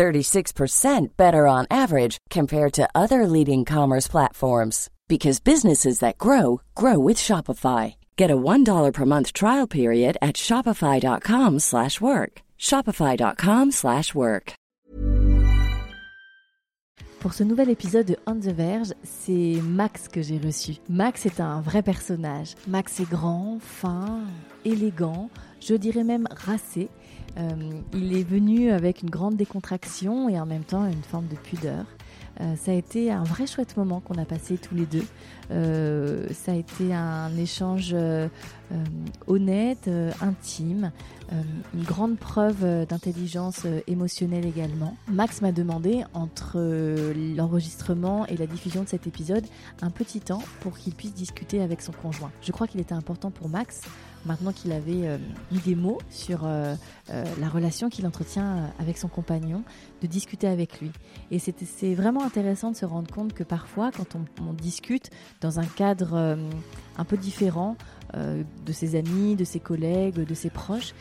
36% better on average compared to other leading commerce platforms because businesses that grow grow with Shopify. Get a $1 per month trial period at shopify.com/work. shopify.com/work. Pour ce nouvel épisode de On the Verge, c'est Max que j'ai reçu. Max est un vrai personnage. Max est grand, fin, élégant, je dirais même racé. Euh, il est venu avec une grande décontraction et en même temps une forme de pudeur. Euh, ça a été un vrai chouette moment qu'on a passé tous les deux. Euh, ça a été un échange honnête, intime, une grande preuve d'intelligence émotionnelle également. Max m'a demandé, entre l'enregistrement et la diffusion de cet épisode, un petit temps pour qu'il puisse discuter avec son conjoint. Je crois qu'il était important pour Max maintenant qu'il avait euh, eu des mots sur euh, euh, la relation qu'il entretient avec son compagnon, de discuter avec lui. Et c'est vraiment intéressant de se rendre compte que parfois, quand on, discute dans un cadre un peu différent, de ses amis, de ses collègues, de ses proches.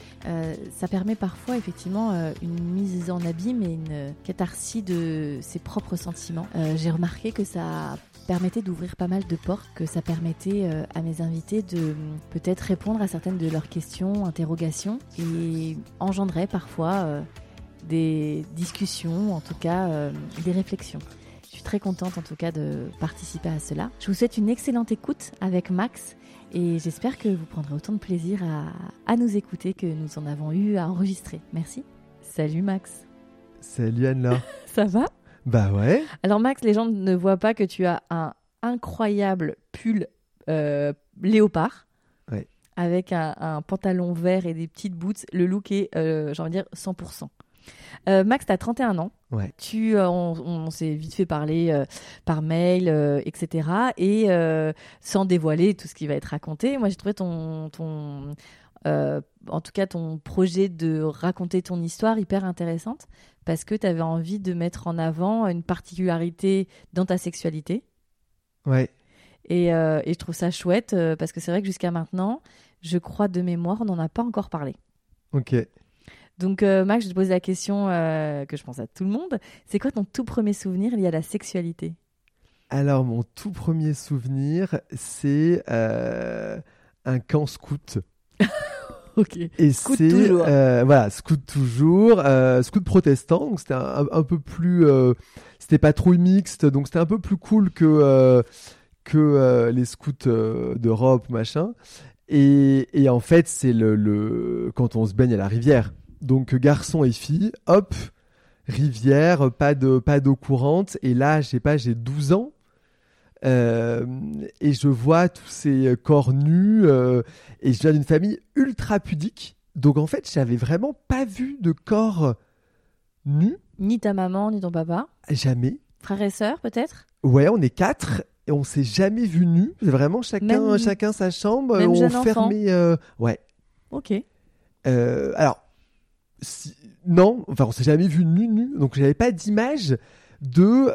ça permet parfois effectivement une mise en abîme et une catharsis de ses propres sentiments. J'ai remarqué que ça permettait d'ouvrir pas mal de portes, que ça permettait euh, à mes invités de euh, peut-être répondre à certaines de leurs questions, interrogations, et engendrait parfois euh, des discussions, en tout cas des réflexions. Je suis très contente en tout cas de participer à cela. Je vous souhaite une excellente écoute avec Max et j'espère que vous prendrez autant de plaisir à, à nous écouter que nous en avons eu à enregistrer. Merci. Salut Max. Salut Anna. Ça va? Bah ouais. Alors Max, les gens ne voient pas que tu as un incroyable pull euh, léopard. Avec un, pantalon vert et des petites boots. Le look est, euh, j'ai envie de dire, 100%. Euh, Max, tu as 31 ans. Ouais. Tu, euh, on, s'est vite fait parler par mail, etc. Et sans dévoiler tout ce qui va être raconté, moi j'ai trouvé ton, ton en tout cas ton projet de raconter ton histoire hyper intéressante parce que tu avais envie de mettre en avant une particularité dans ta sexualité. Ouais. Et, euh, et je trouve ça chouette euh, parce que c'est vrai que jusqu'à maintenant, je crois de mémoire, on n'en a pas encore parlé. Ok. Donc, euh, Max, je te pose la question que je pense à tout le monde. C'est quoi ton tout premier souvenir lié à la sexualité? Alors, mon tout premier souvenir, c'est un camp scout. Et c'est euh, voilà, scout toujours, euh, scout protestant, donc c'était un, peu plus, euh, c'était pas trop mixte, donc c'était un peu plus cool que que les scouts d'Europe, machin. Et, et, en fait, c'est le, le, quand on se baigne à la rivière. Donc garçon et fille, hop, rivière, pas de pas d'eau courante. Et là, je sais pas, j'ai 12 ans. Euh, et je vois tous ces corps nus. Euh, et je viens d'une famille ultra pudique. Donc en fait, j'avais vraiment pas vu de corps nus. Ni ta maman, ni ton papa Jamais. Frères et sœurs, peut-être? Ouais, on est quatre et on s'est jamais vu nus. C'est vraiment chacun, chacun sa chambre. Même on fermait. Euh, ouais. Ok. alors, non, enfin, on s'est jamais vu nu nu. Donc j'avais pas d'image de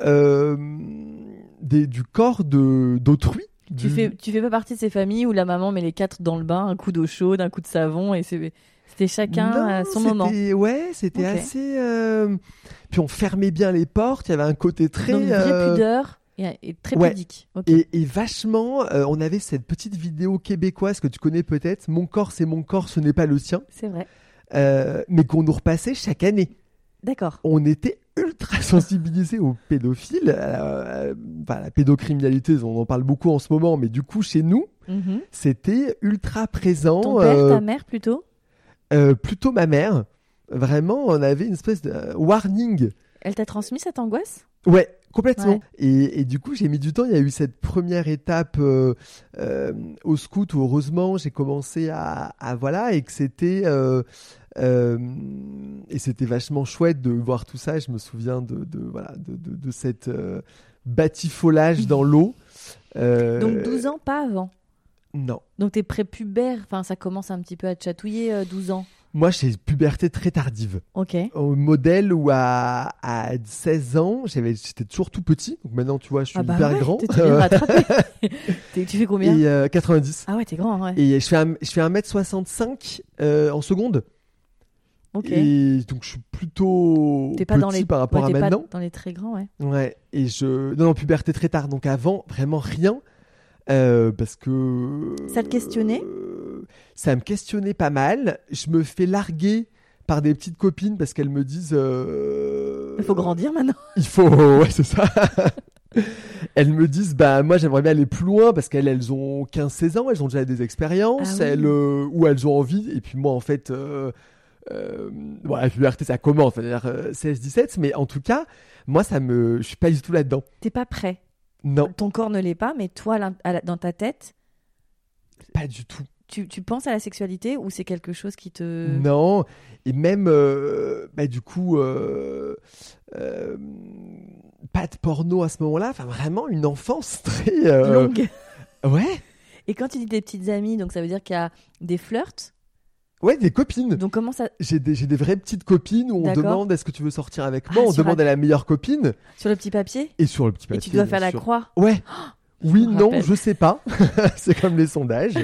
du corps de d'autrui. Tu fais tu fais pas partie de ces familles où la maman met les quatre dans le bain, un coup d'eau chaude, un coup de savon et c'était chacun à son moment. Ouais, c'était assez. Euh, puis on fermait bien les portes. Il y avait un côté très. Donc, euh, pudeur et, très pudique. Et, vachement, euh, on avait cette petite vidéo québécoise que tu connais peut-être. Mon corps, c'est mon corps, ce n'est pas le sien. C'est vrai. mais qu'on nous repassait chaque année. D'accord. On était ultra sensibilisé aux pédophiles, à la, pédocriminalité, on en parle beaucoup en ce moment, mais du coup, chez nous, mhm. c'était ultra présent. Ton père, ta euh, mère plutôt? euh, Plutôt ma mère. Vraiment, on avait une espèce de euh, warning. Elle t'a transmis cette angoisse? Ouais, complètement. Et, du coup, j'ai mis du temps. Il y a eu cette première étape au scout où heureusement j'ai commencé à, à, voilà et que c'était euh, et c'était vachement chouette de voir tout ça. Je me souviens de, de voilà, de, de, cette, euh, batifolage dans l'eau. Euh, Donc 12 ans, pas avant. Non. Donc t'es prépubère, enfin ça commence un petit peu à te chatouiller euh, 12 ans. Moi, j'ai puberté très tardive. Ok. Au modèle où à, à 16 ans, j'avais, j'étais toujours tout petit. Donc maintenant, tu vois, je suis Ah bah hyper ouais, grand. t'es- bien tu fais combien Et euh, 90. Ah ouais, t'es grand, ouais. Et je fais, un, je fais 1m65 euh, en seconde. Et donc, je suis plutôt pas petit dans les par rapport ouais, à t'es pas maintenant. dans les très grands, ouais. Ouais. Et je. Non, non, puberté très tard. Donc avant, vraiment rien. Euh, parce que. Ça te questionnait? euh, Ça me questionnait pas mal. Je me fais larguer par des petites copines parce qu'elles me disent. euh, Il faut grandir maintenant. Il faut. Ouais, c'est ça. elles me disent, bah moi j'aimerais bien aller plus loin parce qu'elles elles ont 15-16 ans, elles ont déjà des expériences, Ah oui. elles, ou elles ont envie. Et puis moi en fait, euh, bon, la puberté ça commence, c'est-à-dire euh, 16-17, mais en tout cas, moi ça me. Je suis pas du tout là-dedans. T'es pas prêt? Non, Ton corps ne l'est pas, mais toi, la- dans ta tête, pas du tout. tu, tu penses à la sexualité ou c'est quelque chose qui te... Non, et même, euh, bah, du coup, euh, euh, pas de porno à ce moment-là, enfin vraiment une enfance très... Longue. Ouais, Et quand tu dis des petites amies, donc ça veut dire qu'il y a des flirts? Ouais, des copines. Donc comment ça... J'ai des, j'ai des vraies petites copines où on D'accord. demande est-ce que tu veux sortir avec Ah, moi, on sur demande un- à la meilleure copine, Sur le petit papier? Et sur le petit Et papier. tu dois bien faire la sûr. croix? Ouais. Oui, me non, rappelle. je sais pas. c'est comme les sondages.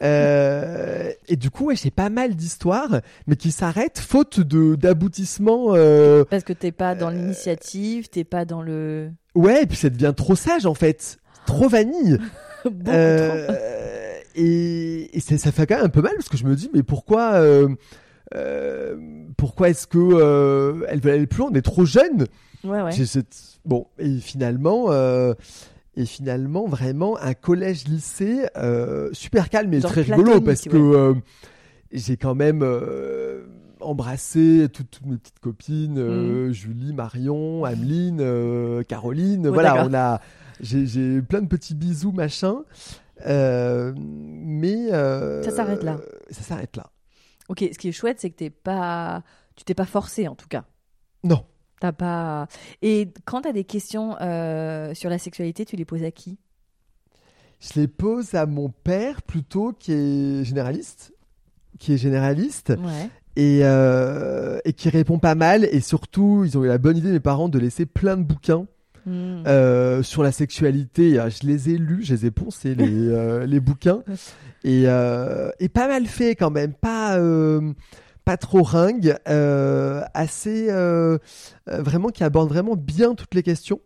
Euh, et du coup, ouais, j'ai pas mal d'histoires, mais qui s'arrêtent faute de d'aboutissement. euh, Parce que t'es pas dans l'initiative, t'es pas dans le... Ouais, et puis ça devient trop sage en fait, trop vanille. Beaucoup trop. Euh, et ça fait quand même un peu mal parce que je me dis, mais pourquoi, euh, euh, pourquoi est-ce que euh, elle veut aller plus loin? On est trop jeune. Ouais, ouais. J'ai cette- Bon, et finalement, et finalement, vraiment un collège-lycée super calme et Genre très rigolo parce que ouais. j'ai quand même embrassé toutes, toutes mes petites copines, Mm. euh, Julie, Marion, Ameline, euh, Caroline. Ouais, voilà, on a, j'ai, j'ai plein de petits bisous machin. Euh, mais euh, Ça s'arrête là. Ça s'arrête là. Ok, ce qui est chouette, c'est que t'es pas... Tu t'es pas forcé, en tout cas. Non. T'as pas... Et quand t'as des questions euh, sur la sexualité, tu les poses à qui? Je les pose à mon père plutôt, qui est généraliste, qui est généraliste Ouais. et, euh, et qui répond pas mal. Et surtout, ils ont eu la bonne idée, mes parents, de laisser plein de bouquins Hmm. euh, sur la sexualité. Je les ai lus, je les ai poncés, les, euh, les bouquins. Et, euh, et pas mal fait quand même, pas, pas trop ringue, assez vraiment qui aborde vraiment bien toutes les questions.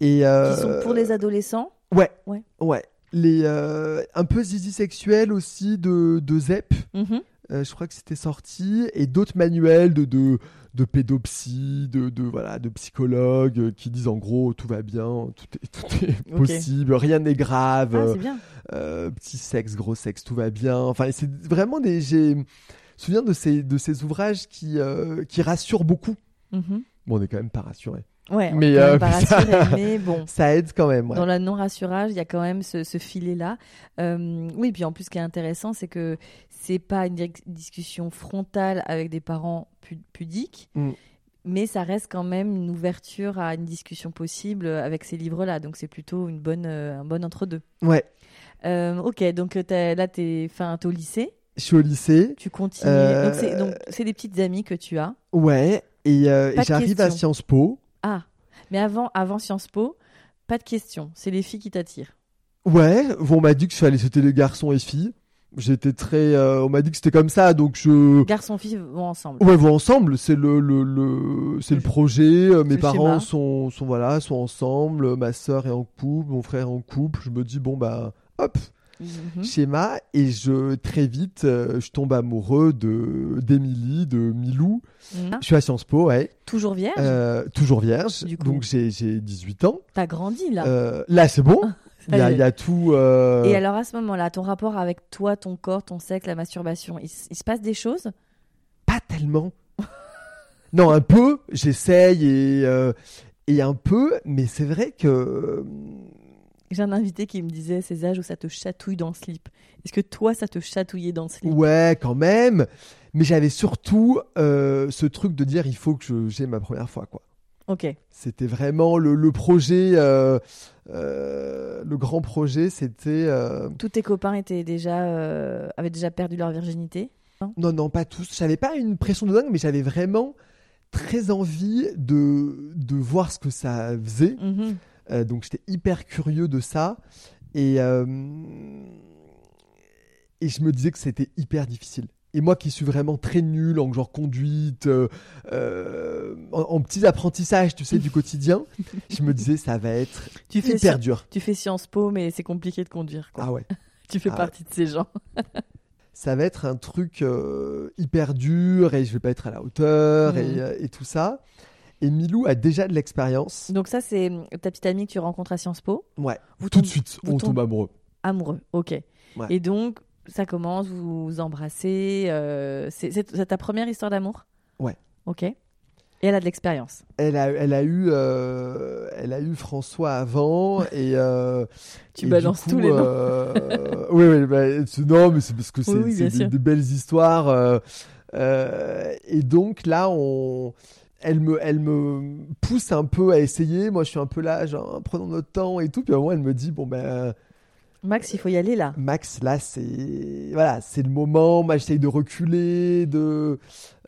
Et, Qui sont pour les adolescents? Ouais. Ouais. Ouais. Les, un peu zizi sexuel aussi de, de Zep. Mhm. Euh, je crois que c'était sorti. Et d'autres manuels de, de, de pédopsie, de, de, voilà, de psychologues euh, qui disent en gros tout va bien, tout est, tout est possible, rien n'est grave. Ah, euh, bien. euh, petit sexe, gros sexe, tout va bien. Enfin, c'est vraiment des. J'ai souviens de ces, de ces ouvrages qui, euh, qui rassurent beaucoup. Mhm. Bon, on est quand même pas rassuré. Ouais, on Mais, même euh, pas ça- rassuré, mais bon. Ça aide quand même. ouais. Dans la non-rassurage, il y a quand même ce, ce filet-là. Euh, oui, puis en plus, ce qui est intéressant, c'est que c'est pas une discussion frontale avec des parents pu- pudiques, Mm. mais ça reste quand même une ouverture à une discussion possible avec ces livres-là. Donc c'est plutôt une bonne, euh, un bon entre-deux. Ouais. Euh, ok, donc euh, là, t'es fin, t'es au lycée, Je suis au lycée. tu continues. Donc c'est des petites amies que tu as. Ouais. Et, j'arrive à. Sciences Po. Ah, mais avant, avant Sciences Po, pas de questions. C'est les filles qui t'attirent. Ouais. On m'a dit que fallait c'était les garçons et filles. J'étais très. euh, on m'a dit que c'était comme ça, donc je. Garçons-filles vont ensemble. Ouais, vont ensemble. C'est le, le, le c'est le projet. euh, Mes parents sont, sont voilà, sont ensemble. Ma sœur est en couple, mon frère est en couple. Je me dis bon bah hop, Mhm. schéma et je très vite euh, je tombe amoureux de d'Émilie, de Milou. Ah, Je suis à Sciences Po, ouais, Toujours vierge euh, toujours vierge. Du coup. Donc j'ai j'ai 18 ans. T'as grandi là. Euh, là c'est bon. Il y, a, il y a tout. euh, Et alors à ce moment-là, ton rapport avec toi, ton corps, ton sexe, la masturbation, il, il se passe des choses? Pas tellement. non, un peu. J'essaye et euh, et un peu, mais c'est vrai que J'ai un invité qui me disait ces âges où ça te chatouille dans le slip. Est-ce que toi, ça te chatouillait dans le slip Ouais, quand même. Mais j'avais surtout euh, ce truc de dire il faut que j'ai ma première fois, quoi. Ok. C'était vraiment le, le projet, euh, euh, le grand projet, c'était... Tous tes copains étaient déjà, avaient déjà perdu leur virginité? Non, non, pas tous. J'avais pas une pression de dingue, mais j'avais vraiment très envie de, de voir ce que ça faisait. Mhm. Euh, donc j'étais hyper curieux de ça. Et, euh, et je me disais que c'était hyper difficile. Et moi qui suis vraiment très nul en genre conduite, euh, en, en petits apprentissages, tu sais, du quotidien, je me disais ça va être Tu fais, hyper dur. tu fais Sciences Po, mais c'est compliqué de conduire. Quoi. Ah ouais. tu fais ah partie de ces gens. ça va être un truc euh, hyper dur et je vais pas être à la hauteur et, et tout ça. Et Milou a déjà de l'expérience. Donc ça, c'est ta petite amie que tu rencontres à Sciences Po. Ouais. Vous Tout de suite, on tombe amoureux. Amoureux, ok. Ouais. Et donc, ça commence, vous vous embrassez. euh, c'est ta première histoire d'amour? Ouais. Ok. Et elle a de l'expérience. Elle a, elle a eu, euh, elle a eu François avant et. euh, Tu et balances du tous les noms. euh, oui, oui, bah, c'est- non, mais c'est parce que c'est Oui, oui, c'est bien des, sûr. des belles histoires. euh, euh, et donc là, on, elle me, elle me pousse un peu à essayer. Moi, je suis un peu là, genre, prenons notre temps et tout. Puis à un moment, elle me dit, bon ben. Max, il faut y aller là. Max, là, c'est voilà, c'est le moment. Moi, j'essaye de reculer, de.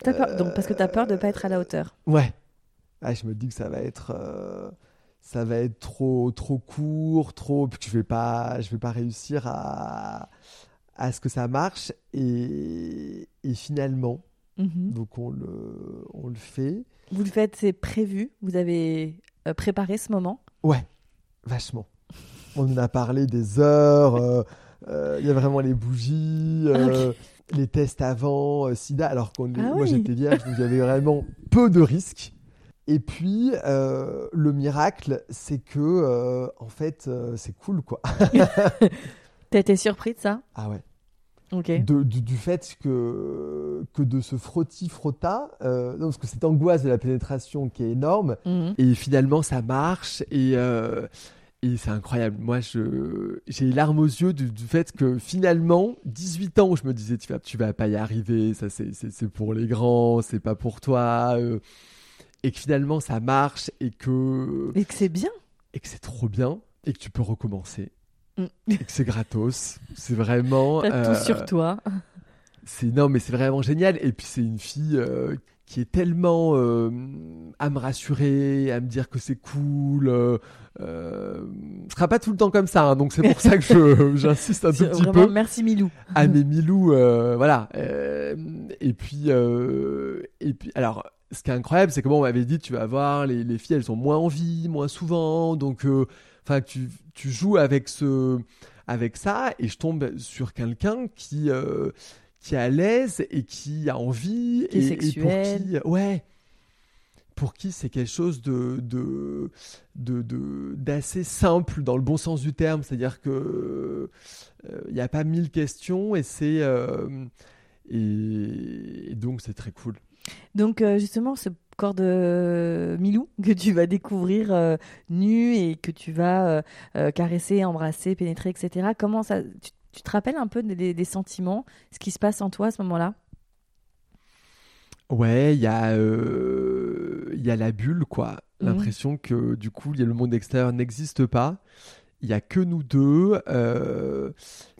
T'as peur- Donc, parce que tu as peur de pas être à la hauteur. Ouais. Ah, je me dis que ça va être, euh, ça va être trop, trop court, trop, puis que je vais pas, je vais pas réussir à, à ce que ça marche. Et, et finalement, Mhm. donc on le, on le fait. Vous le faites, c'est prévu. Vous avez euh, préparé ce moment. Ouais, vachement. On en a parlé des heures. euh, euh, Il y a vraiment les bougies, euh, les tests avant, euh, SIDA. Alors que Ah moi oui. j'étais vierge, donc il y avait vraiment peu de risques. Et puis le miracle, c'est que en fait c'est cool quoi. T'as été surpris de ça? Ah ouais. De- du, du fait que que de ce frotti frotta, euh, parce que cette angoisse de la pénétration qui est énorme. Mhm. Et finalement, ça marche et, euh, et c'est incroyable. Moi, je, j'ai les larmes aux yeux du, du fait que finalement, 18 ans, je me disais, tu vas, tu vas pas y arriver, ça c'est, c'est, c'est pour les grands, c'est pas pour toi. euh, et que finalement, ça marche et que, Et que c'est bien. et que c'est trop bien et que tu peux recommencer. Mm. C'est gratos. C'est vraiment. T'as euh, tout sur toi. c'est non, mais c'est vraiment génial. Et puis c'est une fille euh, qui est tellement euh, à me rassurer, à me dire que c'est cool. Euh, euh, ce sera pas tout le temps comme ça, hein, donc c'est pour ça que je j'insiste un tout petit Vraiment, peu. merci Milou. À mes Milou, euh, voilà. Euh, et puis euh, et puis alors. Ce qui est incroyable, c'est que bon, on m'avait dit, tu vas voir, les, les filles, elles ont moins envie, moins souvent, donc, euh, enfin, tu, tu joues avec ce, avec ça, et je tombe sur quelqu'un qui, euh, qui est à l'aise et qui a envie Qui est et, et pour qui, ouais, pour qui c'est quelque chose de, de, de, de- d'assez simple dans le bon sens du terme, c'est-à-dire que euh, il n'y a pas mille questions et c'est euh, et, et donc c'est très cool. Donc euh, justement, ce corps de Milou que tu vas découvrir euh, nu et que tu vas euh, euh, caresser, embrasser, pénétrer, etc. Comment ça tu, tu te rappelles un peu des, des sentiments, ce qui se passe en toi à ce moment-là? Ouais, il y a euh, il y a la bulle quoi, Mhm. l'impression que du coup il y a le monde extérieur n'existe pas. Il y a que nous deux, euh,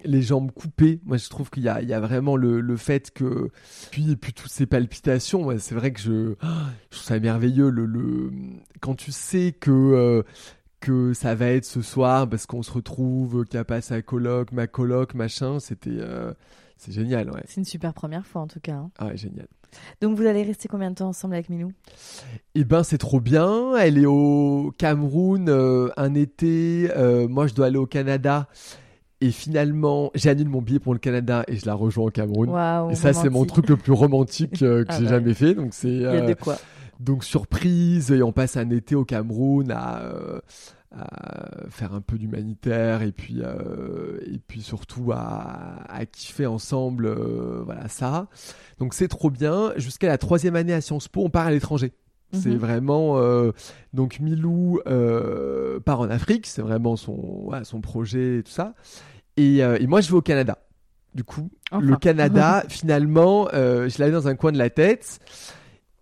les jambes coupées. Moi, je trouve qu'il y y a vraiment le, le fait que puis et puis toutes ces palpitations. ouais, c'est vrai que je, je trouve ça merveilleux le, le quand tu sais que euh, que ça va être ce soir parce qu'on se retrouve, qu'il n'y a pas sa coloc, ma coloc, machin. C'était euh, c'est génial, ouais. C'est une super première fois en tout cas. hein. Ah ouais, génial. Donc vous allez rester combien de temps ensemble avec Milou Eh ben, c'est trop bien. Elle est au Cameroun euh, un été. euh, moi, je dois aller au Canada. Et finalement, j'annule mon billet pour le Canada et je la rejoins au Cameroun. Et ça, c'est mon truc le plus romantique euh, que Ah j'ai ouais. jamais fait. Donc, c'est Il y a de quoi. donc surprise. Et on passe un été au Cameroun à, à faire un peu d'humanitaire et puis euh, et puis surtout à, à kiffer ensemble. euh, voilà ça. Donc c'est trop bien. Jusqu'à la troisième année à Sciences Po, on part à l'étranger. C'est Mhm. vraiment euh, donc Milou part en Afrique, c'est vraiment son voilà, son projet et tout ça. Et, et moi je vais au Canada. Du coup, Enfin. le Canada finalement, je l'avais dans un coin de la tête.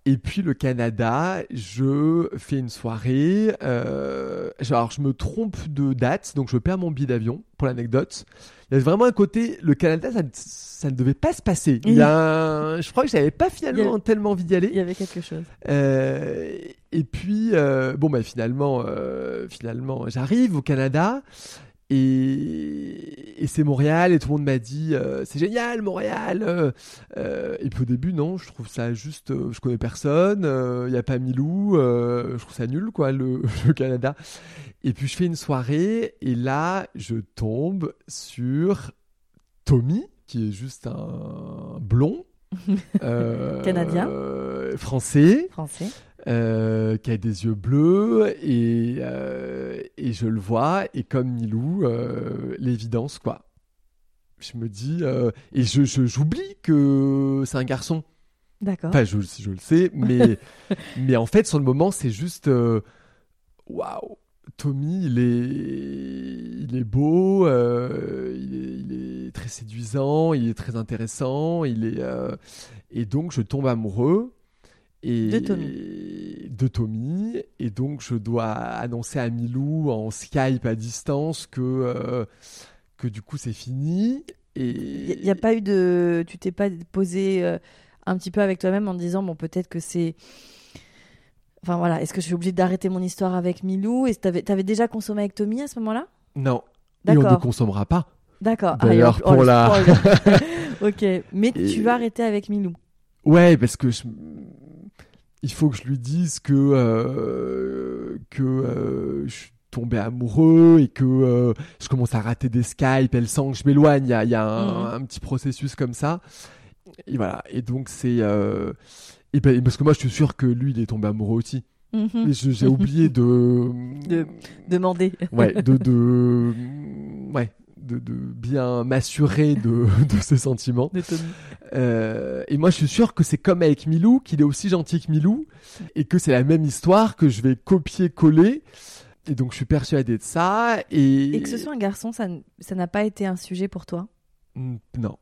Et puis le Canada, je fais une soirée. Euh, alors je me trompe de date, donc je perds mon billet d'avion pour l'anecdote. Il y a vraiment un côté, le Canada, ça, ne- ça ne devait pas se passer. Il y a un- je crois que j'avais pas finalement tellement envie d'y aller. Il y avait quelque chose. Euh, et puis, euh, bon, bah, finalement, euh, finalement, j'arrive au Canada et, et c'est Montréal et tout le monde m'a dit euh, c'est génial Montréal. euh, euh, et puis au début, non, je trouve ça juste, euh, je connais personne, il y a pas Milou, je trouve ça nul quoi le, le Canada. Et puis je fais une soirée et là, je tombe sur Tommy qui est juste un blond. Canadien. français Français. Euh, qui a des yeux bleus et, euh, et je le vois et comme Milou euh, l'évidence quoi. Je me dis et je j'oublie que c'est un garçon. D'accord. enfin je, je le sais mais mais en fait sur le moment c'est juste waouh Tommy il est il est beau il, est, il est très séduisant il est très intéressant il est et donc je tombe amoureux et De Tommy. de Tommy et donc je dois annoncer à Milou en Skype à distance que euh, que du coup c'est fini et Il n'y a pas eu de. Tu t'es pas posé euh, un petit peu avec toi-même en disant bon, peut-être que c'est. Enfin voilà, est-ce que je suis obligée d'arrêter mon histoire avec Milou? Et t'avais avais déjà consommé avec Tommy à ce moment-là? Non et on ne consommera pas D'accord. D'ailleurs, et en- oh, pour le la- ok, mais Et- tu vas arrêter avec Milou. Ouais, parce que je- il faut que je lui dise que euh, que euh, je suis tombé amoureux et que euh, je commence à rater des Skype. Elle sent que je m'éloigne. Il y a, il y a un, Mhm. un petit processus comme ça. Et voilà. Et donc c'est et ben, parce que moi je suis sûr que lui il est tombé amoureux aussi. Mhm. J'ai oublié de De- Demander. ouais de de ouais de, de bien m'assurer de, de ses sentiments. Euh, et moi, je suis sûr que c'est comme avec Milou, qu'il est aussi gentil que Milou, et que c'est la même histoire que je vais copier-coller. Et donc, je suis persuadé de ça. Et, Et que ce soit un garçon, ça n'a pas été un sujet pour toi? Non,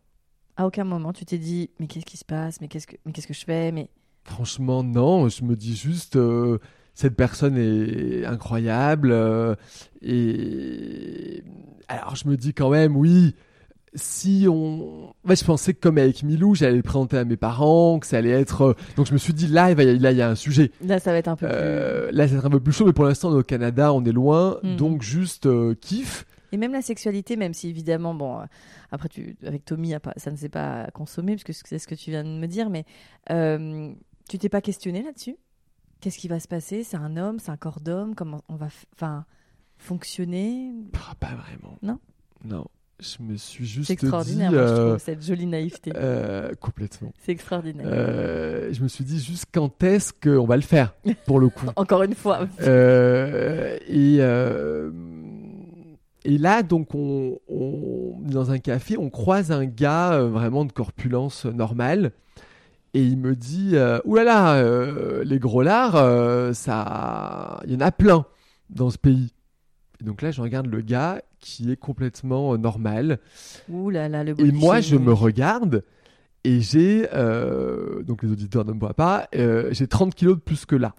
À aucun moment, tu t'es dit mais qu'est-ce qui se passe? Mais qu'est-ce que mais qu'est-ce que je fais? Mais franchement, non. Je me dis juste, euh, cette personne est incroyable. euh, et alors, je me dis quand même, oui. Si on, ouais, je pensais que comme avec Milou, j'allais le présenter à mes parents, que ça allait être. euh, Donc je me suis dit là, il va y- là, il y a un sujet. là, ça va être un peu Euh, là, c'est un peu plus chaud, mais pour l'instant, on est au Canada, on est loin, Mhm. donc juste euh, kiff. plus. Et même la sexualité, même si évidemment, bon, après tu avec Tommy, a ça ne s'est pas consommé parce que c'est ce que tu viens de me dire, mais euh, tu t'es pas questionné là-dessus? Qu'est-ce qui va se passer? C'est un homme, c'est un corps d'homme Comment on va, enfin, fonctionner? Ah, pas vraiment. Non? Non. Je me suis juste C'est dit. extraordinaire, moi, je euh, trouve, cette jolie naïveté. euh, complètement. C'est extraordinaire. Euh, je me suis dit juste quand est-ce qu'on va le faire, pour le coup. Encore une fois. Et, et là, donc, on, on- dans un café, on croise un gars euh, vraiment de corpulence normale. Et il me dit euh, là, euh, les gros lards, euh, ça, il y en a plein dans ce pays. Et donc là, je regarde le gars qui est complètement euh, normal. Là, le Et moi, je me regarde et j'ai, euh, donc les auditeurs ne me voient pas, j'ai 30 kilos de plus que là.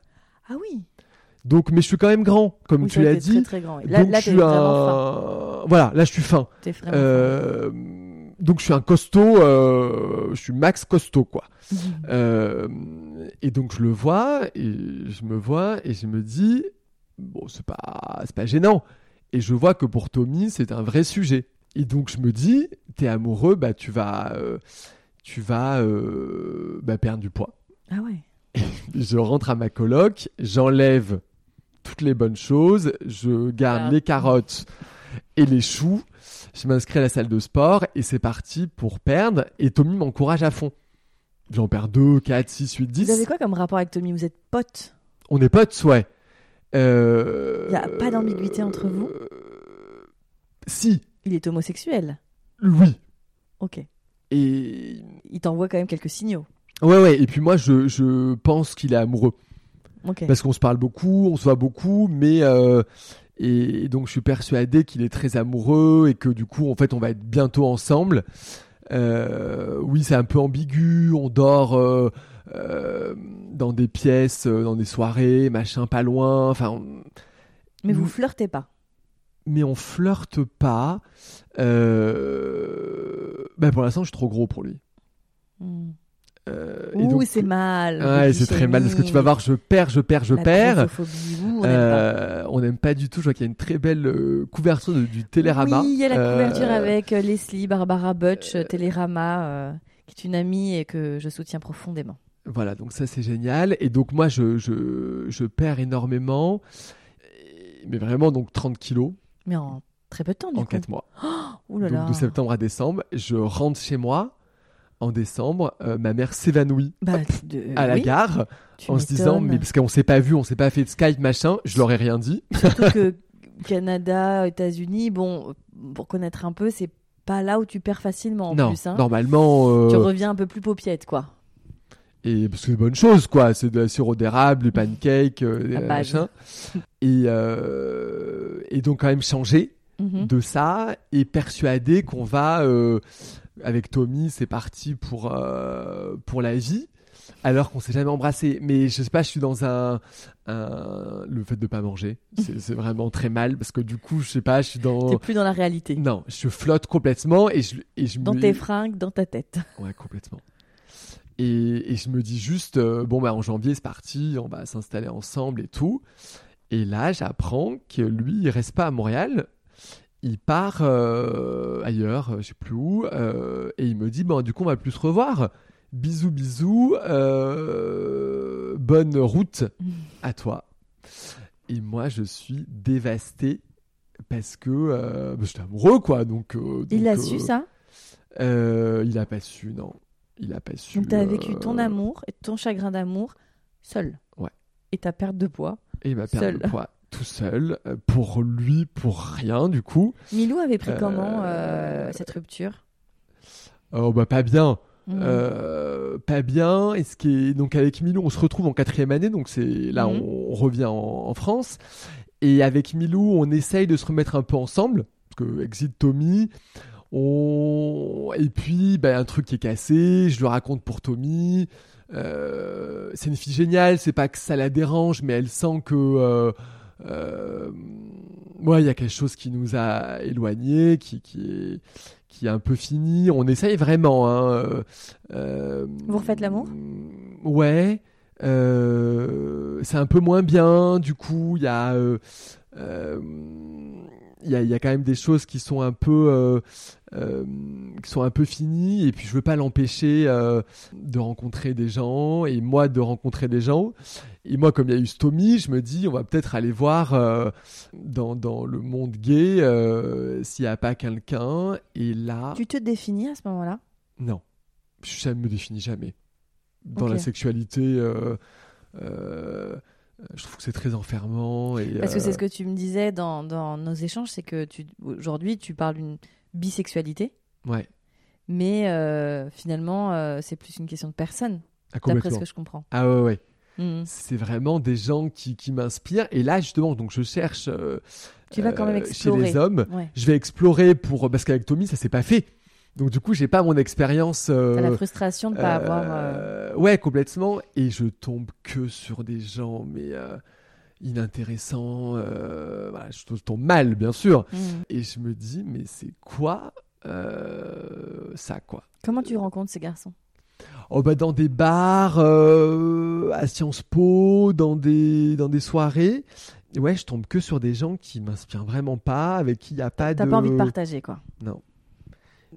Ah oui. Donc, mais je suis quand même grand, comme Oui, tu l'as dit. Très, très grand. Là, donc là je suis un... Voilà, là je suis fin. T'es vraiment fin. Donc je suis un costaud, euh, je suis max costaud quoi. Euh, et donc je le vois et je me vois et je me dis bon c'est pas c'est pas gênant. Et je vois que pour Tommy c'est un vrai sujet. Et donc je me dis t'es amoureux bah tu vas euh, tu vas bah, perdre du poids. Ah ouais. Je rentre à ma coloc, j'enlève toutes les bonnes choses, je garde Ah. les carottes et les choux, je m'inscris à la salle de sport et c'est parti pour perdre. Et Tommy m'encourage à fond. J'en perds 2, 4, 6, 8, 10. Vous avez quoi comme rapport avec Tommy? Vous êtes potes? On est potes, ouais. Euh... Y a pas d'ambiguïté entre vous? Euh, Si, Il est homosexuel. oui. Ok. Et Il t'envoie quand même quelques signaux. ouais, ouais. Et puis moi, je, je pense qu'il est amoureux. Ok. parce qu'on se parle beaucoup, on se voit beaucoup, mais euh, et, et donc je suis persuadé qu'il est très amoureux et que du coup en fait on va être bientôt ensemble. Euh, oui, c'est un peu ambigu, on dort euh, euh, dans des pièces, dans des soirées, machin, pas loin. Enfin, on- Mais vous flirtez pas. mais on flirte pas. Ben pour l'instant, je suis trop gros pour lui. Hmm. Euh, Ouh, donc- c'est mal. Ouais, c'est très mal parce que tu vas voir, je perds, je perds, je La perds. ouh, on aime pas. Euh, n'aime pas du tout. Je vois qu'il y a une très belle euh, couverture de- du Télérama. Oui, il y a la Euh, couverture avec Leslie, Barbara Butch, Télérama, qui est une amie et que je soutiens profondément. Voilà, donc ça c'est génial. Et donc moi, je, je, je perds énormément. Mais vraiment, donc 30 kilos Mais en très peu de temps, du en coup. 4 mois. Ouh là donc là. de septembre à décembre. Je rentre chez moi. En décembre, euh, ma mère s'évanouit Bah, de- à la oui, gare tu en se disant, mais parce qu'on s'est pas vu, on s'est pas fait de Skype, machin, je leur ai rien dit. Surtout que Canada, États-Unis, bon, pour connaître un peu, c'est pas là où tu perds facilement en non, plus. hein. normalement. euh, Tu reviens un peu plus paupiette, quoi. Et parce que c'est une bonne chose, quoi. C'est de la sirop d'érable, du pancake, euh. Et, euh, et donc, quand même, changer Mhm. de ça et persuadé qu'on va, avec Tommy, c'est parti pour, euh, pour la vie. Alors qu'on s'est jamais embrassé. Mais je sais pas, je suis dans un. un- le fait de pas manger, c'est vraiment très mal parce que du coup, je sais pas, je suis dans. T'es plus dans la réalité. Non, je flotte complètement et je, et je Dans me. tes fringues, dans ta tête. Ouais, complètement. Et, et je me dis juste, euh, bon, bah, en janvier, c'est parti, on va s'installer ensemble et tout. Et là, j'apprends que lui, il reste pas à Montréal. Il part euh, ailleurs, je sais plus où. euh, et il me dit, bon, du coup, on va plus se revoir. Bisous, bisous. euh, bonne route à toi. Et moi, je suis dévasté parce que bah, j'étais amoureux, quoi. Donc, Il a su ça? il a pas su, non. Il a pas su. Donc t'as vécu ton amour et ton chagrin d'amour seul. Ouais. Et ta perte de poids. Et m'a perdu seul. le poids tout seul, euh, pour lui, pour rien, du coup. Milou avait pris Euh, comment euh, cette rupture? Oh, bah, pas bien. Euh, pas bien. Et ce qui est... Donc, avec Milou, on se retrouve en quatrième année. Donc, c'est là, Mhm. on, on revient en, en France. Et avec Milou, on essaye de se remettre un peu ensemble. Parce que exit Tommy. On... Et puis, bah, un truc qui est cassé. Je le raconte pour Tommy. Euh, c'est une fille géniale. C'est pas que ça la dérange, mais elle sent que. euh, euh, ouais, il y a quelque chose qui nous a éloignés, qui, qui est qui est un peu fini. On essaye vraiment. Hein, euh, euh, Vous refaites l'amour? Ouais. euh, c'est un peu moins bien. Du coup, il y a. euh, il y, a, il y a quand même des choses qui sont un peu euh, euh, qui sont un peu finies et puis je veux pas l'empêcher euh, de rencontrer des gens et moi de rencontrer des gens. Et moi comme il y a eu Stomy je me dis on va peut-être aller voir dans, dans le monde gay s'il n'y a pas quelqu'un et là Tu te définis à ce moment-là? Non. Je ne me définis jamais. Dans la sexualité je trouve que c'est très enfermant et Parce que euh, c'est ce que tu me disais dans, dans nos échanges, c'est que tu aujourd'hui tu parles d'une bisexualité, ouais mais euh, finalement euh, c'est plus une question de personne, ah, d'après ce que je comprends. ah ouais ouais Mhm. c'est vraiment des gens qui, qui m'inspirent. Et là, justement, donc je cherche euh, Tu vas quand même euh, chez les hommes. Ouais. Je vais explorer pour parce qu'avec Tommy, ça s'est pas fait. Donc du coup, j'ai pas mon expérience. euh, T'as la frustration de pas euh, avoir. euh, Ouais, complètement. Et je tombe que sur des gens, mais euh, inintéressants. euh, voilà, je tombe mal, bien sûr. mhm. Et je me dis, mais c'est quoi euh, ça, quoi? Comment tu rencontres ces garçons? Oh bah dans des bars, euh, à Sciences Po, dans des, dans des soirées. Et ouais, je tombe que sur des gens qui m'inspirent vraiment pas, avec qui il n'y a pas de... T'as pas envie de partager quoi. Non.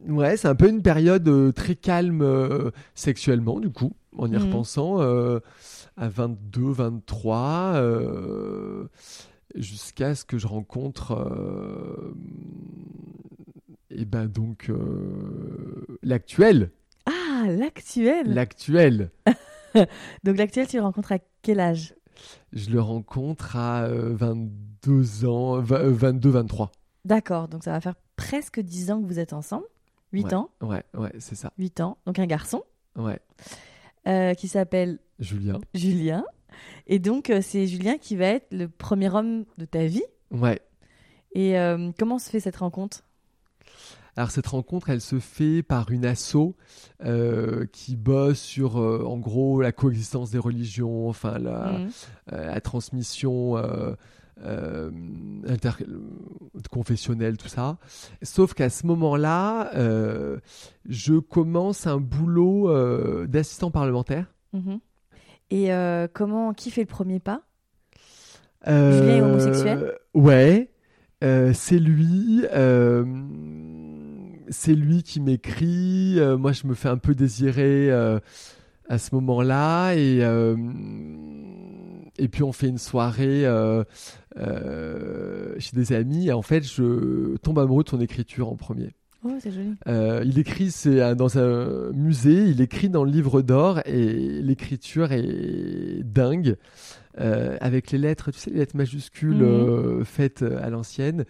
Ouais, c'est un peu une période euh, très calme euh, sexuellement, du coup, en y Mhm. repensant, euh, à 22, 23, euh, jusqu'à ce que je rencontre... et ben donc l'actuel, Ah, l'actuel l'actuel. Donc l'actuel, tu le rencontres à quel âge? Je le rencontre à euh, 22 ans, va- euh, 22, 23. D'accord, donc ça va faire presque 10 ans que vous êtes ensemble. 8 Ouais. ans. Ouais, ouais, c'est ça. 8 ans. Donc un garçon Ouais. euh, qui s'appelle Julien. Julien. Et donc euh, c'est Julien qui va être le premier homme de ta vie. Ouais. Et euh, comment se fait cette rencontre? Alors cette rencontre, elle se fait par une asso euh, qui bosse sur, euh, en gros, la coexistence des religions, enfin la, euh, la transmission euh, interconfessionnelle, tout ça. Sauf qu'à ce moment-là, euh, je commence un boulot euh, d'assistant parlementaire. Mhm. Et euh, comment, qui fait le premier pas? Julien est homosexuel? Ouais, c'est lui. c'est lui qui m'écrit. euh, moi, je me fais un peu désirer euh, à ce moment-là et euh, et puis on fait une soirée euh, euh, chez des amis. Et en fait, je tombe amoureux de son écriture en premier. Oh, c'est joli. Euh, il écrit c'est dans un musée, il écrit dans le livre d'or et l'écriture est dingue euh, avec les lettres, tu sais, les lettres majuscules Mhm. euh, faites à l'ancienne.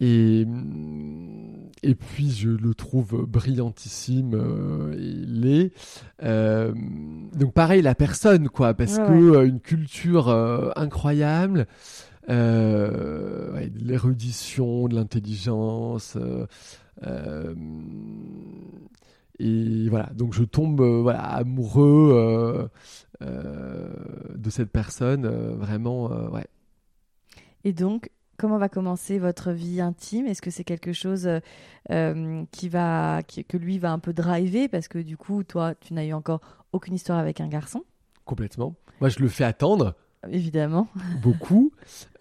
Et, mm, et puis je le trouve brillantissime, euh, il est. Euh, donc pareil, la personne, quoi, parce Ouais, que ouais. euh, une culture euh, incroyable, euh, ouais, de l'érudition, de l'intelligence. et voilà, donc je tombe euh, voilà, amoureux euh, euh, de cette personne, vraiment, ouais. Et donc, comment va commencer votre vie intime? Est-ce que c'est quelque chose euh, qui va, qui- que lui va un peu driver? Parce que du coup, toi, tu n'as eu encore aucune histoire avec un garçon, Complètement. Moi, je le fais attendre évidemment. beaucoup,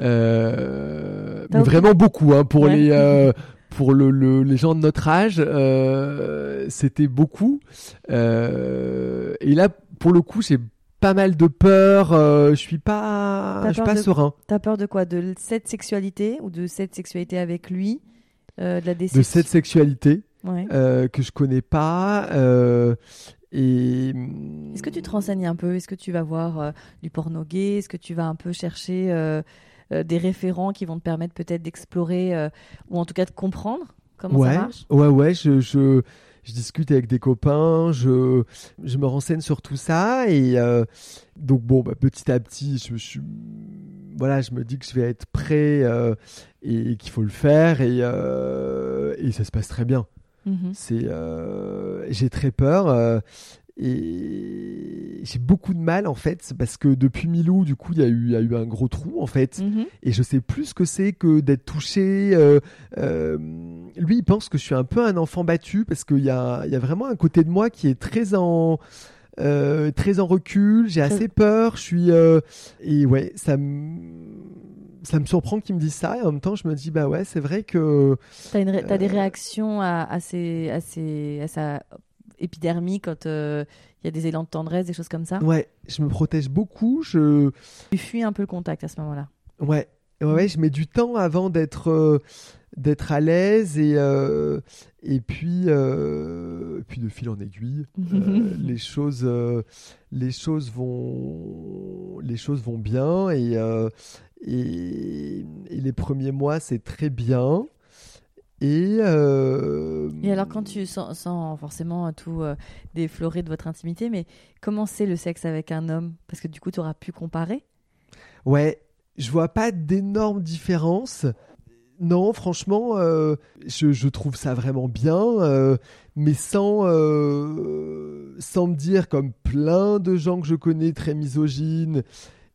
euh, mais vraiment beaucoup. Hein, pour Ouais. les euh, pour le, le- les gens de notre âge, c'était beaucoup. Et là, pour le coup, j'ai pas mal de peur. euh, je suis pas, je suis pas de- serein T'as peur de quoi? De cette sexualité ou de cette sexualité avec lui Euh, De la de déception? cette sexualité Ouais. euh, que je connais pas. et Est-ce que tu te renseignes un peu? Est-ce que tu vas voir du porno gay? Est-ce que tu vas un peu chercher des référents qui vont te permettre peut-être d'explorer ou en tout cas de comprendre comment ouais, ça marche? Ouais, ouais, je, je, je discute avec des copains, je, je me renseigne sur tout ça et euh, donc bon, bah, petit à petit, je, je, voilà, je me dis que je vais être prêt euh, et, qu'il faut le faire et, euh, et ça se passe très bien. Mhm. C'est, euh, j'ai très peur euh, et j'ai beaucoup de mal en fait parce que depuis Milou, du coup, il y a eu, il y a eu un gros trou en fait Mhm. et je sais plus ce que c'est que d'être touché. euh, euh, lui, il pense que je suis un peu un enfant battu parce qu'il y a, il y a vraiment un côté de moi qui est très en euh, très en recul. J'ai assez peur. Je suis et ouais, ça me ça me surprend qu'il me dise ça et en même temps je me dis bah ouais c'est vrai que T'as, une ré- t'as des réactions à, à, ces- à, ces- à sa épidermie quand euh, il y a des élans de tendresse, des choses comme ça ouais je me protège beaucoup je Tu fuis un peu le contact à ce moment-là. Ouais, ouais, ouais, je mets du temps avant d'être euh, d'être à l'aise et euh, et puis euh, puis de fil en aiguille, euh, les choses les choses vont les choses vont bien et et, et les premiers mois c'est très bien et euh, Et alors quand tu, sans, sans forcément tout euh, déflorer de votre intimité, mais comment c'est le sexe avec un homme? Parce que du coup, tu auras pu comparer? Ouais, je vois pas d'énormes différences. Non, franchement, euh, je, je trouve ça vraiment bien, mais sans, sans me dire comme plein de gens que je connais très misogynes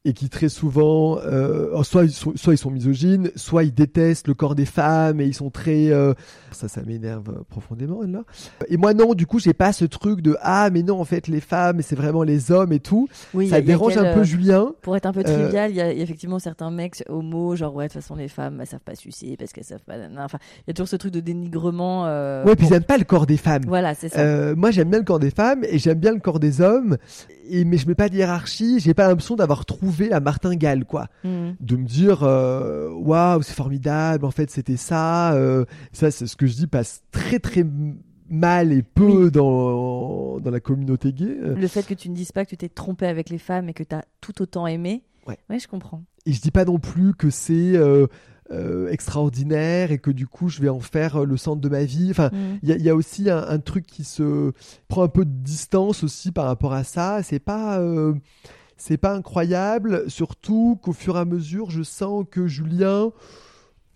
et qui très souvent, euh, soit, ils sont, soit ils sont misogynes, soit ils détestent le corps des femmes et ils sont très... euh, ça, ça m'énerve profondément, là. Et moi, non, du coup, j'ai pas ce truc de « Ah, mais non, en fait, les femmes, c'est vraiment les hommes et tout Oui, ». Ça a- dérange quel, un peu euh, Julien. Pour être un peu trivial, il y, a effectivement certains mecs homo, genre ouais, de toute façon les femmes elles savent pas sucer parce qu'elles savent pas. Enfin, il y a toujours ce truc de dénigrement. Ouais, puis ils aiment pas le corps des femmes. Voilà, c'est ça. Moi, j'aime bien le corps des femmes et j'aime bien le corps des hommes. Et, mais je mets pas de hiérarchie. J'ai pas l'impression d'avoir trouvé la martingale, quoi. Mhm. De me dire, euh, waouh, c'est formidable. En fait, c'était ça. euh, ça, c'est ce que je dis passe très très mal et peu Oui. dans dans la communauté gay. Le fait que tu ne dises pas que tu t'es trompé avec les femmes et que tu as tout autant aimé. Ouais. je comprends. Et je dis pas non plus que c'est euh, euh, extraordinaire et que du coup, je vais en faire le centre de ma vie. Enfin, Mhm. Il y, a- il y a aussi un, un truc qui se prend un peu de distance aussi par rapport à ça. C'est pas, euh, c'est pas incroyable, surtout qu'au fur et à mesure, je sens que Julien,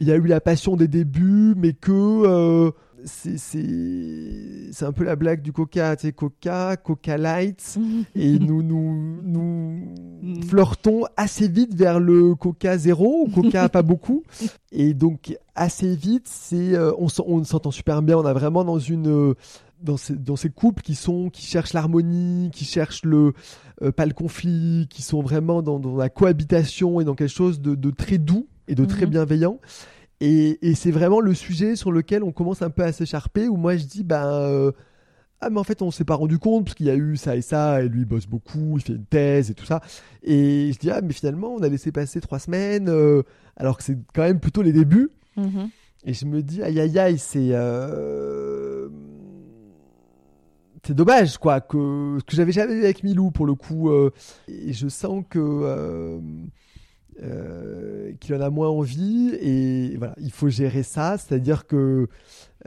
il y a eu la passion des débuts, mais que euh, c'est c'est c'est un peu la blague du Coca, tu sais, Coca, Coca Light, et nous nous nous Mm. flirtons assez vite vers le Coca zéro, ou Coca pas beaucoup, et donc assez vite, c'est euh, on on s'entend super bien, on a vraiment dans une euh, dans ces, dans ces couples qui sont qui cherchent l'harmonie, qui cherchent le euh, pas le conflit, qui sont vraiment dans, dans la cohabitation et dans quelque chose de, de très doux et de très Mhm. bienveillant. Et, et c'est vraiment le sujet sur lequel on commence un peu à s'écharper, où moi je dis, ben, euh, ah mais en fait on s'est pas rendu compte, parce qu'il y a eu ça et ça, et lui il bosse beaucoup, il fait une thèse et tout ça. Et je dis, ah mais finalement on a laissé passer trois semaines, euh, alors que c'est quand même plutôt les débuts. Mhm. Et je me dis, aïe aïe aïe, c'est. C'est dommage, quoi, que, que j'avais jamais vu avec Milou, pour le coup. euh, et je sens que. euh, euh, qu'il en a moins envie. Et voilà, il faut gérer ça. C'est-à-dire que.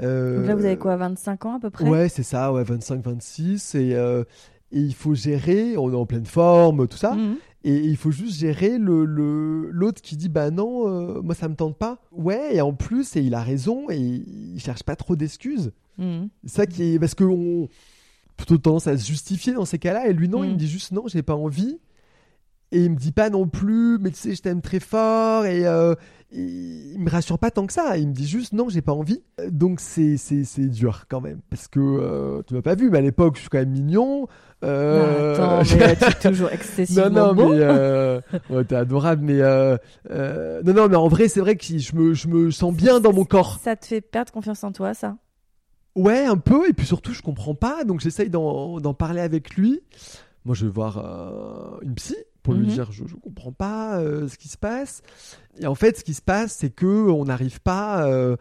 euh, Donc là, vous avez quoi, 25 ans à peu près? Ouais, c'est ça, ouais, 25-26. Et, euh, et il faut gérer, on est en pleine forme, tout ça. Mhm. Et il faut juste gérer le l'autre qui dit bah non, moi ça me tente pas. Ouais, et en plus, et il a raison, et il cherche pas trop d'excuses. C'est ça qui est. Parce qu'on plutôt tendance à se justifier dans ces cas-là, et lui non, il Mm. me dit juste non, j'ai pas envie. Et il me dit pas non plus, mais tu sais, je t'aime très fort, et, euh, il me rassure pas tant que ça. Il me dit juste non, j'ai pas envie. Donc c'est c'est c'est dur quand même, parce que euh, tu m'as pas vu, mais à l'époque je suis quand même mignon. Euh, Attends, mais tu es toujours excessivement non, non, beau. mais euh, ouais, t'es adorable, mais non, non, mais en vrai, c'est vrai que je me, je me sens bien dans mon corps. Ça te fait perdre confiance en toi, ça Ouais, un peu, et puis surtout, je comprends pas, donc j'essaye d'en parler avec lui. Moi, je vais voir euh, une psy pour lui Mhm. dire, je, je comprends pas euh, ce qui se passe. Et en fait, ce qui se passe, c'est que on n'arrive pas euh,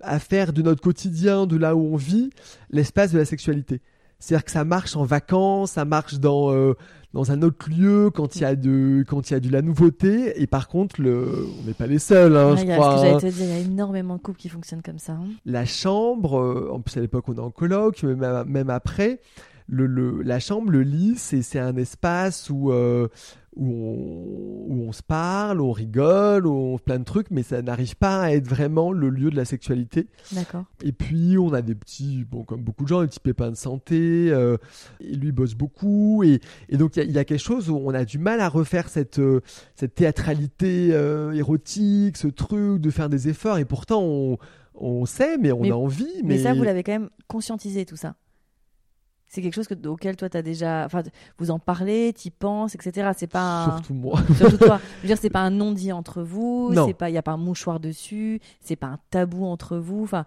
à faire de notre quotidien, de là où on vit, l'espace de la sexualité. C'est-à-dire que ça marche en vacances, ça marche dans euh, dans un autre lieu quand il y a de quand il y a de la nouveauté. Et par contre, le, on n'est pas les seuls, hein, Ouais, je il y a- crois. Ce que hein. j'allais te dire, il y a énormément de couples qui fonctionnent comme ça. hein. La chambre, euh, en plus à l'époque on est en mais même, même après, le, le- la chambre, le lit, c'est c'est un espace où euh, où on, où on se parle, on rigole, où on fait plein de trucs, mais ça n'arrive pas à être vraiment le lieu de la sexualité. D'accord. Et puis on a des petits, bon comme beaucoup de gens, des petits pépins de santé. euh, et lui bosse beaucoup, et, et donc il y, a- il y a quelque chose où on a du mal à refaire cette euh, cette théâtralité euh, érotique, ce truc de faire des efforts. Et pourtant on on sait, mais on Mais- a envie. Mais, Mais, ça, vous l'avez quand même conscientisé, tout ça. C'est quelque chose que, auquel toi, tu as déjà. Enfin, vous en parlez, t'y penses, etc. C'est pas un. surtout moi. Surtout toi. Je veux dire, c'est pas un non-dit entre vous. Non. C'est pas, il y a pas un mouchoir dessus. C'est pas un tabou entre vous. Enfin,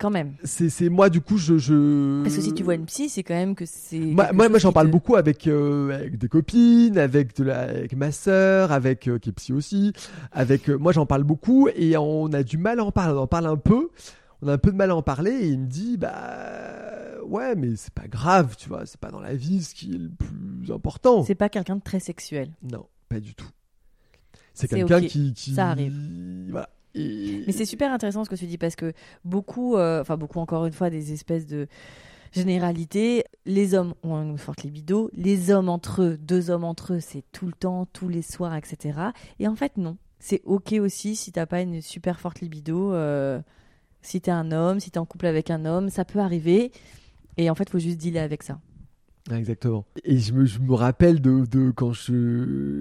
quand même. C'est c'est moi du coup je je. Parce que si tu vois une psy, c'est quand même que c'est. Moi, moi, j'en parle te- beaucoup avec, euh, avec des copines, avec, de la, avec ma sœur, avec euh, qui est psy aussi. Avec, euh, moi, j'en parle beaucoup et on a du mal à en parler. On en parle un peu. On a un peu de mal à en parler et il me dit bah ouais mais c'est pas grave tu vois c'est pas dans la vie ce qui est le plus important. C'est pas quelqu'un de très sexuel. Non pas du tout. C'est quelqu'un qui, qui Ça arrive. Voilà. Et- Mais c'est super intéressant ce que tu dis parce que beaucoup, euh, enfin beaucoup encore une fois, des espèces de généralités. Les hommes ont une forte libido, les hommes entre eux, deux hommes entre eux, c'est tout le temps, tous les soirs, etc. Et en fait, non. C'est ok aussi si t'as pas une super forte libido. euh, si t'es un homme, si t'es en couple avec un homme, ça peut arriver. Et en fait, faut juste dealer avec ça. Exactement. Et je me, je me rappelle de, de quand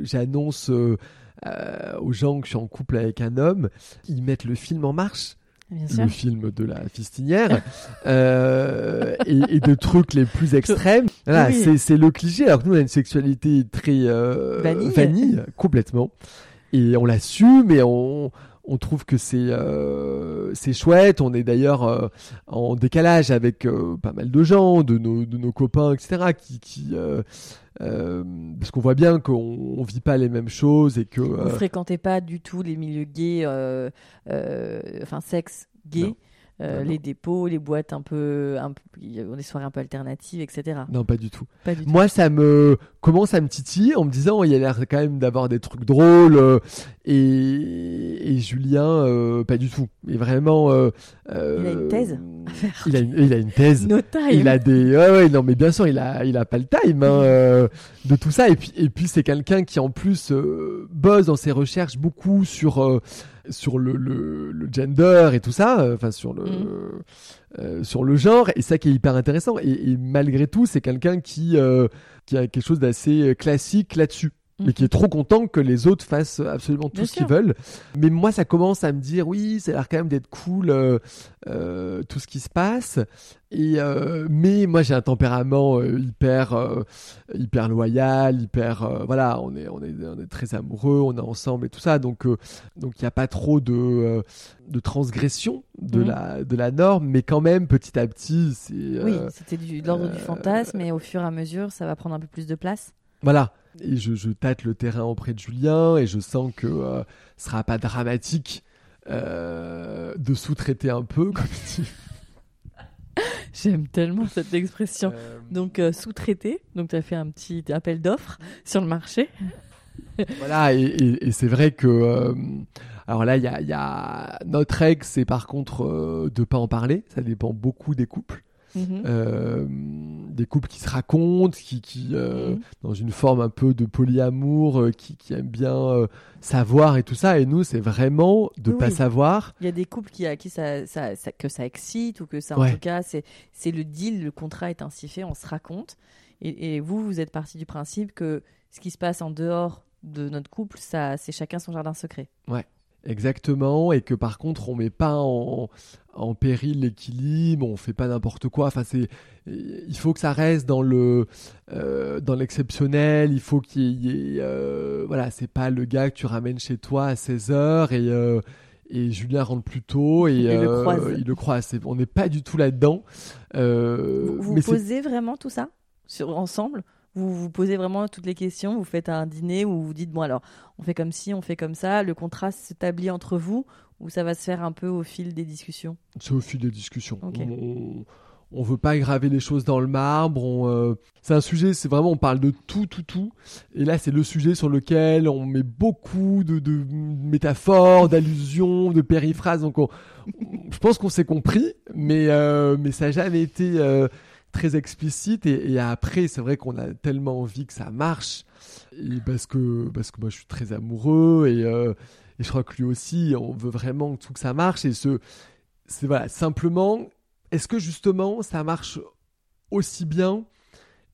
j'annonce euh, euh, aux gens que je suis en couple avec un homme, ils mettent le film en marche, Bien sûr. le film de la fistinière, euh, et, et de trucs les plus extrêmes. Voilà, Oui. c'est, le cliché. Alors que nous, on a une sexualité très euh, Vanille. complètement. Et on l'assume, mais on, on trouve que c'est euh, c'est chouette. On est d'ailleurs euh, en décalage avec euh, pas mal de gens, de nos, de nos copains, etc. Qui, qui parce qu'on voit bien qu'on on vit pas les mêmes choses et que Vous fréquentez pas du tout les milieux gays, enfin sexe gay, Non. Euh, les dépôts, les boîtes un peu, un peu, des soirées un peu alternatives, etc. non pas du tout. Pas du tout. Moi, ça me commence à me titiller en me disant il y a l'air quand même d'avoir des trucs drôles euh, et, et Julien euh, pas du tout. Mais vraiment. Il a une thèse à faire. Il a une, il a une thèse. No time. Il a des ouais, ouais non mais bien sûr il a il a pas le time hein, de tout ça et puis et puis c'est quelqu'un qui en plus bosse dans ses recherches beaucoup sur sur le, le, le gender et tout ça euh, enfin sur le Mhm. euh, sur le genre et ça qui est hyper intéressant et, et malgré tout c'est quelqu'un qui euh, qui a quelque chose d'assez classique là-dessus mais qui est trop content que les autres fassent absolument tout Bien ce qu'ils veulent. Mais moi, ça commence à me dire, oui, ça a l'air quand même d'être cool, euh, euh, tout ce qui se passe. Et euh, mais moi, j'ai un tempérament hyper, hyper loyal, hyper, voilà, on est, on est, on est très amoureux, on est ensemble et tout ça. Donc, donc il n'y a pas trop de, de transgression de Mhm. la, de la norme, mais quand même, petit à petit, c'est, Oui, c'était de l'ordre du fantasme et au fur et à mesure, ça va prendre un peu plus de place. Voilà. Et je, je tâte le terrain auprès de Julien et je sens que euh, ce sera pas dramatique euh, de sous-traiter un peu, comme il dit. J'aime tellement cette expression. Euh, Donc euh, sous-traité, donc tu as fait un petit appel d'offres sur le marché. voilà, et, et- et c'est vrai que. alors là, il y a, il y a- Notre règle, c'est par contre euh, de pas en parler. Ça dépend beaucoup des couples. Mhm. Euh, des couples qui se racontent, qui, qui euh, Mhm. dans une forme un peu de polyamour, euh, qui, qui aiment bien savoir et tout ça. Et nous, c'est vraiment de Oui, pas savoir. Il y a des couples qui, à qui ça, ça- ça- que ça excite ou que ça, en Ouais. tout cas, c'est c'est le deal, le contrat est ainsi fait, on se raconte. Et, et vous, vous êtes parti du principe que ce qui se passe en dehors de notre couple, ça, c'est chacun son jardin secret. Exactement, et que par contre on met pas en, en péril l'équilibre, on fait pas n'importe quoi. Enfin, c'est, il faut que ça reste dans le, euh, dans l'exceptionnel. Il faut qu'il y ait, euh, voilà, c'est pas le gars que tu ramènes chez toi à 16 heures et euh, et Julien rentre plus tôt et, Et le euh, croise. il le croise. C'est- On n'est pas du tout là-dedans. Vous, vous mais c'est- posez vraiment tout ça sur, ensemble? Vous vous posez vraiment toutes les questions, vous faites un dîner où vous dites bon alors on fait comme ci, on fait comme ça, le contrat s'établit entre vous ou ça va se faire un peu au fil des discussions? C'est au fil des discussions. On, on veut pas graver les choses dans le marbre. on, euh, c'est un sujet, c'est vraiment, on parle de tout, tout, tout. Et là, c'est le sujet sur lequel on met beaucoup de, de métaphores, d'allusions, de périphrases. Donc, on- je pense qu'on s'est compris, mais, euh, mais ça n'a jamais été euh, très explicite. Et, et après, c'est vrai qu'on a tellement envie que ça marche. Et parce que, parce que moi, je suis très amoureux et, euh, et je crois que lui aussi, on veut vraiment tout que ça marche. Et ce, c'est voilà, simplement, est-ce que justement ça marche aussi bien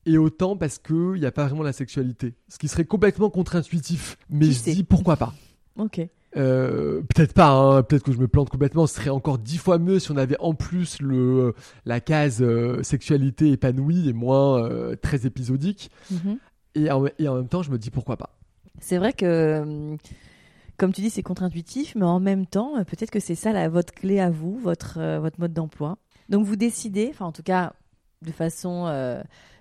et autant parce qu'il n'y a pas vraiment la sexualité? Ce qui serait complètement contre-intuitif. Mais je dis pourquoi pas Ok. Euh, peut-être pas, hein, peut-être que je me plante complètement. Ce serait encore dix fois mieux si on avait en plus le, la case euh, sexualité épanouie et moins euh, très épisodique. Mhm. Et en, et en même temps, je me dis pourquoi pas. C'est vrai que, comme tu dis, c'est contre-intuitif, mais en même temps, euh, peut-être que c'est ça la, votre clé à vous, votre, euh, votre mode d'emploi. Donc vous décidez, enfin en tout cas de façon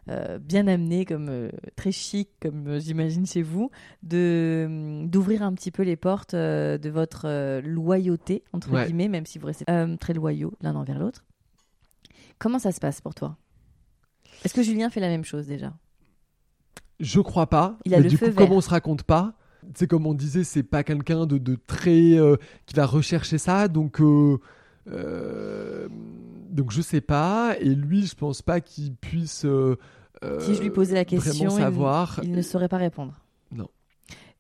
euh, euh, bien amenée, comme euh, très chic, comme euh, j'imagine chez vous, de hum, d'ouvrir un petit peu les portes euh, de votre euh, loyauté entre Ouais. guillemets, même si vous restez euh, très loyaux l'un envers l'autre. Comment ça se passe pour toi? Est-ce que Julien fait la même chose déjà? Je crois pas. Il a mais le du feu coup, comme on se raconte pas, c'est comme on disait, c'est pas quelqu'un de, de très euh, qui va rechercher ça, donc euh, euh, donc je sais pas. Et lui, je pense pas qu'il puisse. euh, Si je lui posais la question, il- savoir. Il ne saurait pas répondre. Non.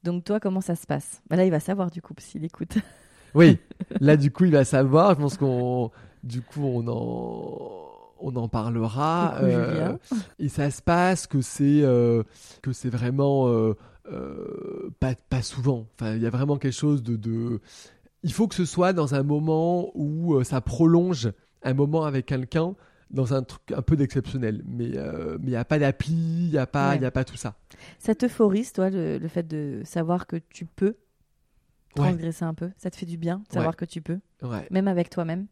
Donc toi, comment ça se passe? Bah Là, il va savoir du coup s'il écoute. Oui, là du coup, il va savoir. Je pense qu'on, du coup, on en, on en parlera. Coucou, et ça se passe que c'est, euh, que c'est vraiment euh, euh, pas, pas souvent. Enfin, il y a vraiment quelque chose de, de. Il faut que ce soit dans un moment où euh, ça prolonge un moment avec quelqu'un. Dans un truc un peu d'exceptionnel, mais euh, mais il y a pas d'appli, il y a pas, il Ouais. y a pas tout ça. Ça t'euphorise, toi, le, le fait de savoir que tu peux Ouais. transgresser un peu? Ça te fait du bien de savoir que tu peux, Ouais. même avec toi-même?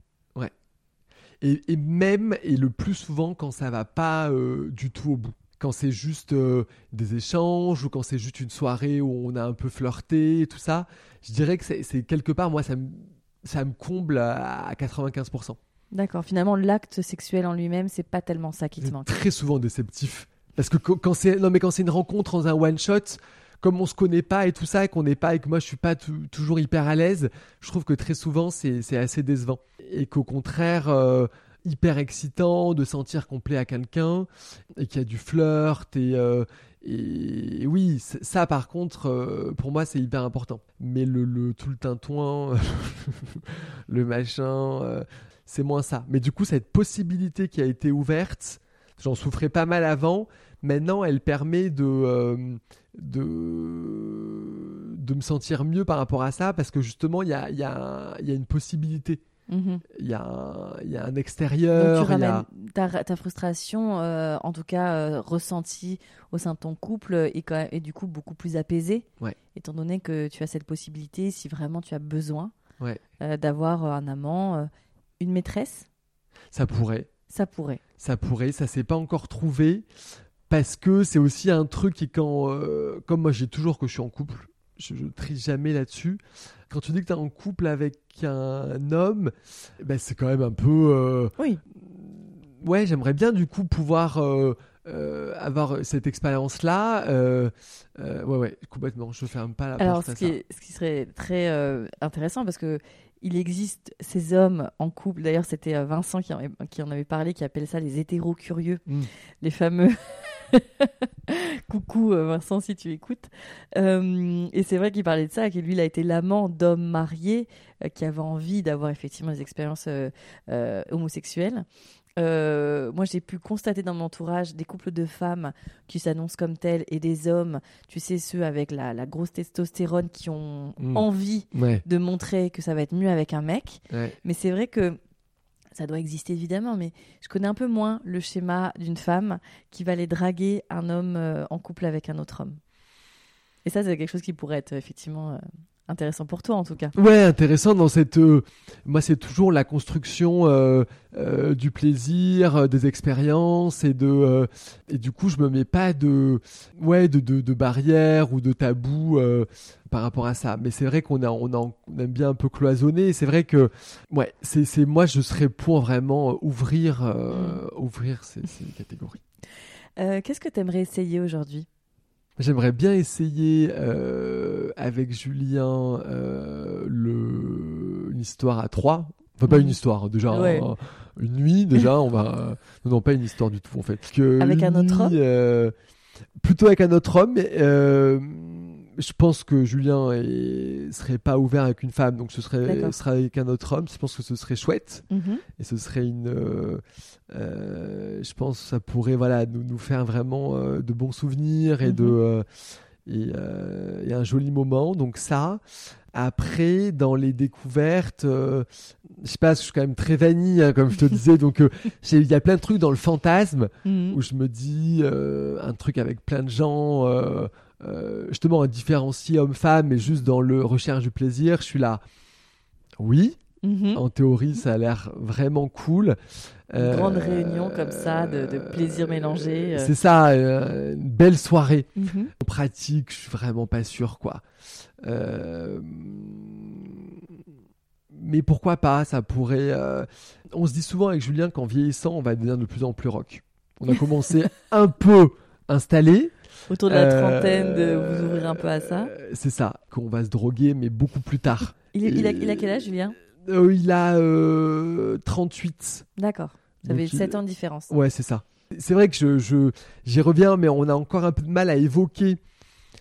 Et, et même, et le plus souvent, quand ça va pas euh, du tout au bout. Quand c'est juste euh, des échanges ou quand c'est juste une soirée où on a un peu flirté et tout ça, je dirais que c'est quelque part, moi, ça me, ça me comble à, à 95%. D'accord. Finalement, l'acte sexuel en lui-même, c'est pas tellement ça qui te manque. très souvent déceptif. Parce que quand c'est non mais quand c'est une rencontre dans un one shot, comme on se connaît pas et tout ça, et qu'on n'est pas et que moi je suis pas tou- toujours hyper à l'aise, je trouve que très souvent c'est c'est assez décevant et qu'au contraire euh, hyper excitant de sentir qu'on plaît à quelqu'un et qu'il y a du flirt et euh, et oui, ça par contre, euh, pour moi, c'est hyper important. Mais le, le tout le tintouin, le machin, euh, c'est moins ça. Mais du coup, cette possibilité qui a été ouverte, j'en souffrais pas mal avant. Maintenant, elle permet de, de, de me sentir mieux par rapport à ça parce que justement, il y a, y, a, il y a une possibilité. Mhm. Il y a un, il y a un Donc extérieur. tu il y a- ramènes ta, ta frustration, euh, en tout cas euh, ressentie au sein de ton couple, est, quand même- est du coup beaucoup plus apaisée, Ouais. étant donné que tu as cette possibilité, si vraiment tu as besoin, Ouais. euh, d'avoir un amant, une maîtresse, Ça pourrait. ça pourrait. Ça pourrait, ça s'est pas encore trouvé parce que c'est aussi un truc qui quand comme moi j'ai toujours que je suis en couple, je, je trie jamais là-dessus. Quand tu dis que tu es en couple avec un homme, ben c'est quand même un peu euh, Oui. ouais, j'aimerais bien du coup pouvoir euh, euh, avoir cette expérience là ouais ouais, complètement, je ferme pas la Alors, porte ce ça. est- ce qui serait très euh, intéressant, parce que il existe ces hommes en couple. D'ailleurs, c'était euh, Vincent qui en, avait, qui en avait parlé, qui appelle ça les hétéros curieux, Mm. les fameux. Coucou euh, Vincent, si tu écoutes. Euh, et c'est vrai qu'il parlait de ça, que lui, il a été l'amant d'hommes mariés euh, qui avaient envie d'avoir effectivement des expériences euh, homosexuelles. Euh, moi, j'ai pu constater dans mon entourage des couples de femmes qui s'annoncent comme tels et des hommes, tu sais, ceux avec la, la grosse testostérone qui ont Mm. envie Ouais, de montrer que ça va être mieux avec un mec. ouais. Mais c'est vrai que ça doit exister évidemment, mais je connais un peu moins le schéma d'une femme qui va aller draguer un homme euh, en couple avec un autre homme. Et ça, c'est quelque chose qui pourrait être effectivement euh, intéressant pour toi en tout cas. Ouais, intéressant dans cette. euh, moi, c'est toujours la construction euh, euh, du plaisir, des expériences et de. et du coup, je me mets pas de. Ouais, de, de, de barrières ou de tabous par rapport à ça. Mais c'est vrai qu'on a, on a, on aime bien un peu cloisonner. C'est vrai que. Ouais, c'est, c'est moi, je serais pour vraiment ouvrir, euh, ouvrir ces, ces catégories. Qu'est-ce que tu aimerais essayer aujourd'hui? J'aimerais bien essayer avec Julien euh, le... une histoire à trois. Enfin, pas Mhm. une histoire, déjà Ouais. un- une nuit, déjà, on va. Non, non, pas une histoire du tout, en fait. Que Avec un autre nuit, homme euh, Plutôt avec un autre homme, mais euh, je pense que Julien est... serait pas ouvert avec une femme, donc ce serait, avec un autre homme. Je pense que ce serait chouette Mhm. et ce serait une euh, euh, je pense que ça pourrait voilà nous, nous faire vraiment euh, de bons souvenirs et de Mhm. euh, et, euh, et un joli moment donc ça après dans les découvertes euh, je sais pas je suis quand même très vanille hein, comme je te disais donc euh, il y a plein de trucs dans le fantasme Mhm. où je me dis euh, un truc avec plein de gens euh, justement un différencier homme-femme mais juste dans le recherche du plaisir je suis là oui Mhm. en théorie, ça a l'air vraiment cool. Une grande réunion comme ça, de- de plaisir mélangé, euh. C'est ça, euh, une belle soirée. Mhm. En pratique, je suis vraiment pas sûr, quoi. Euh, Mais pourquoi pas Ça pourrait. euh, On se dit souvent avec Julien qu'en vieillissant, on va devenir de plus en plus rock. On a commencé un peu installé. Autour de la Euh, trentaine, de vous ouvrir un peu à ça. euh, C'est ça, qu'on va se droguer, mais beaucoup plus tard. Il, est- il a, il a quel âge, Julien? Euh, il a euh, 38. D'accord. Ça fait il- 7 ans de différence. Ouais, c'est ça. C'est vrai que je, je- j'y reviens, mais on a encore un peu de mal à évoquer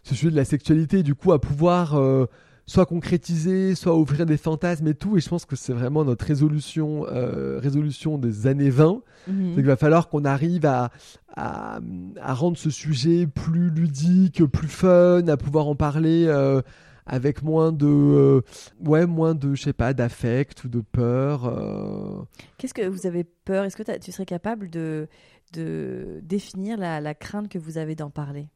ce sujet de la sexualité, du coup, à pouvoir euh, soit concrétiser, soit ouvrir des fantasmes et tout. Et je pense que c'est vraiment notre résolution, euh, résolution des années 20. Mhm. C'est qu'il va falloir qu'on arrive à, à, à rendre ce sujet plus ludique, plus fun, à pouvoir en parler euh, avec moins de, euh, ouais, moins de, je sais pas, d'affect ou de peur. euh. Qu'est-ce que vous avez peur? Est-ce que tu serais capable de, de définir la, la crainte que vous avez d'en parler?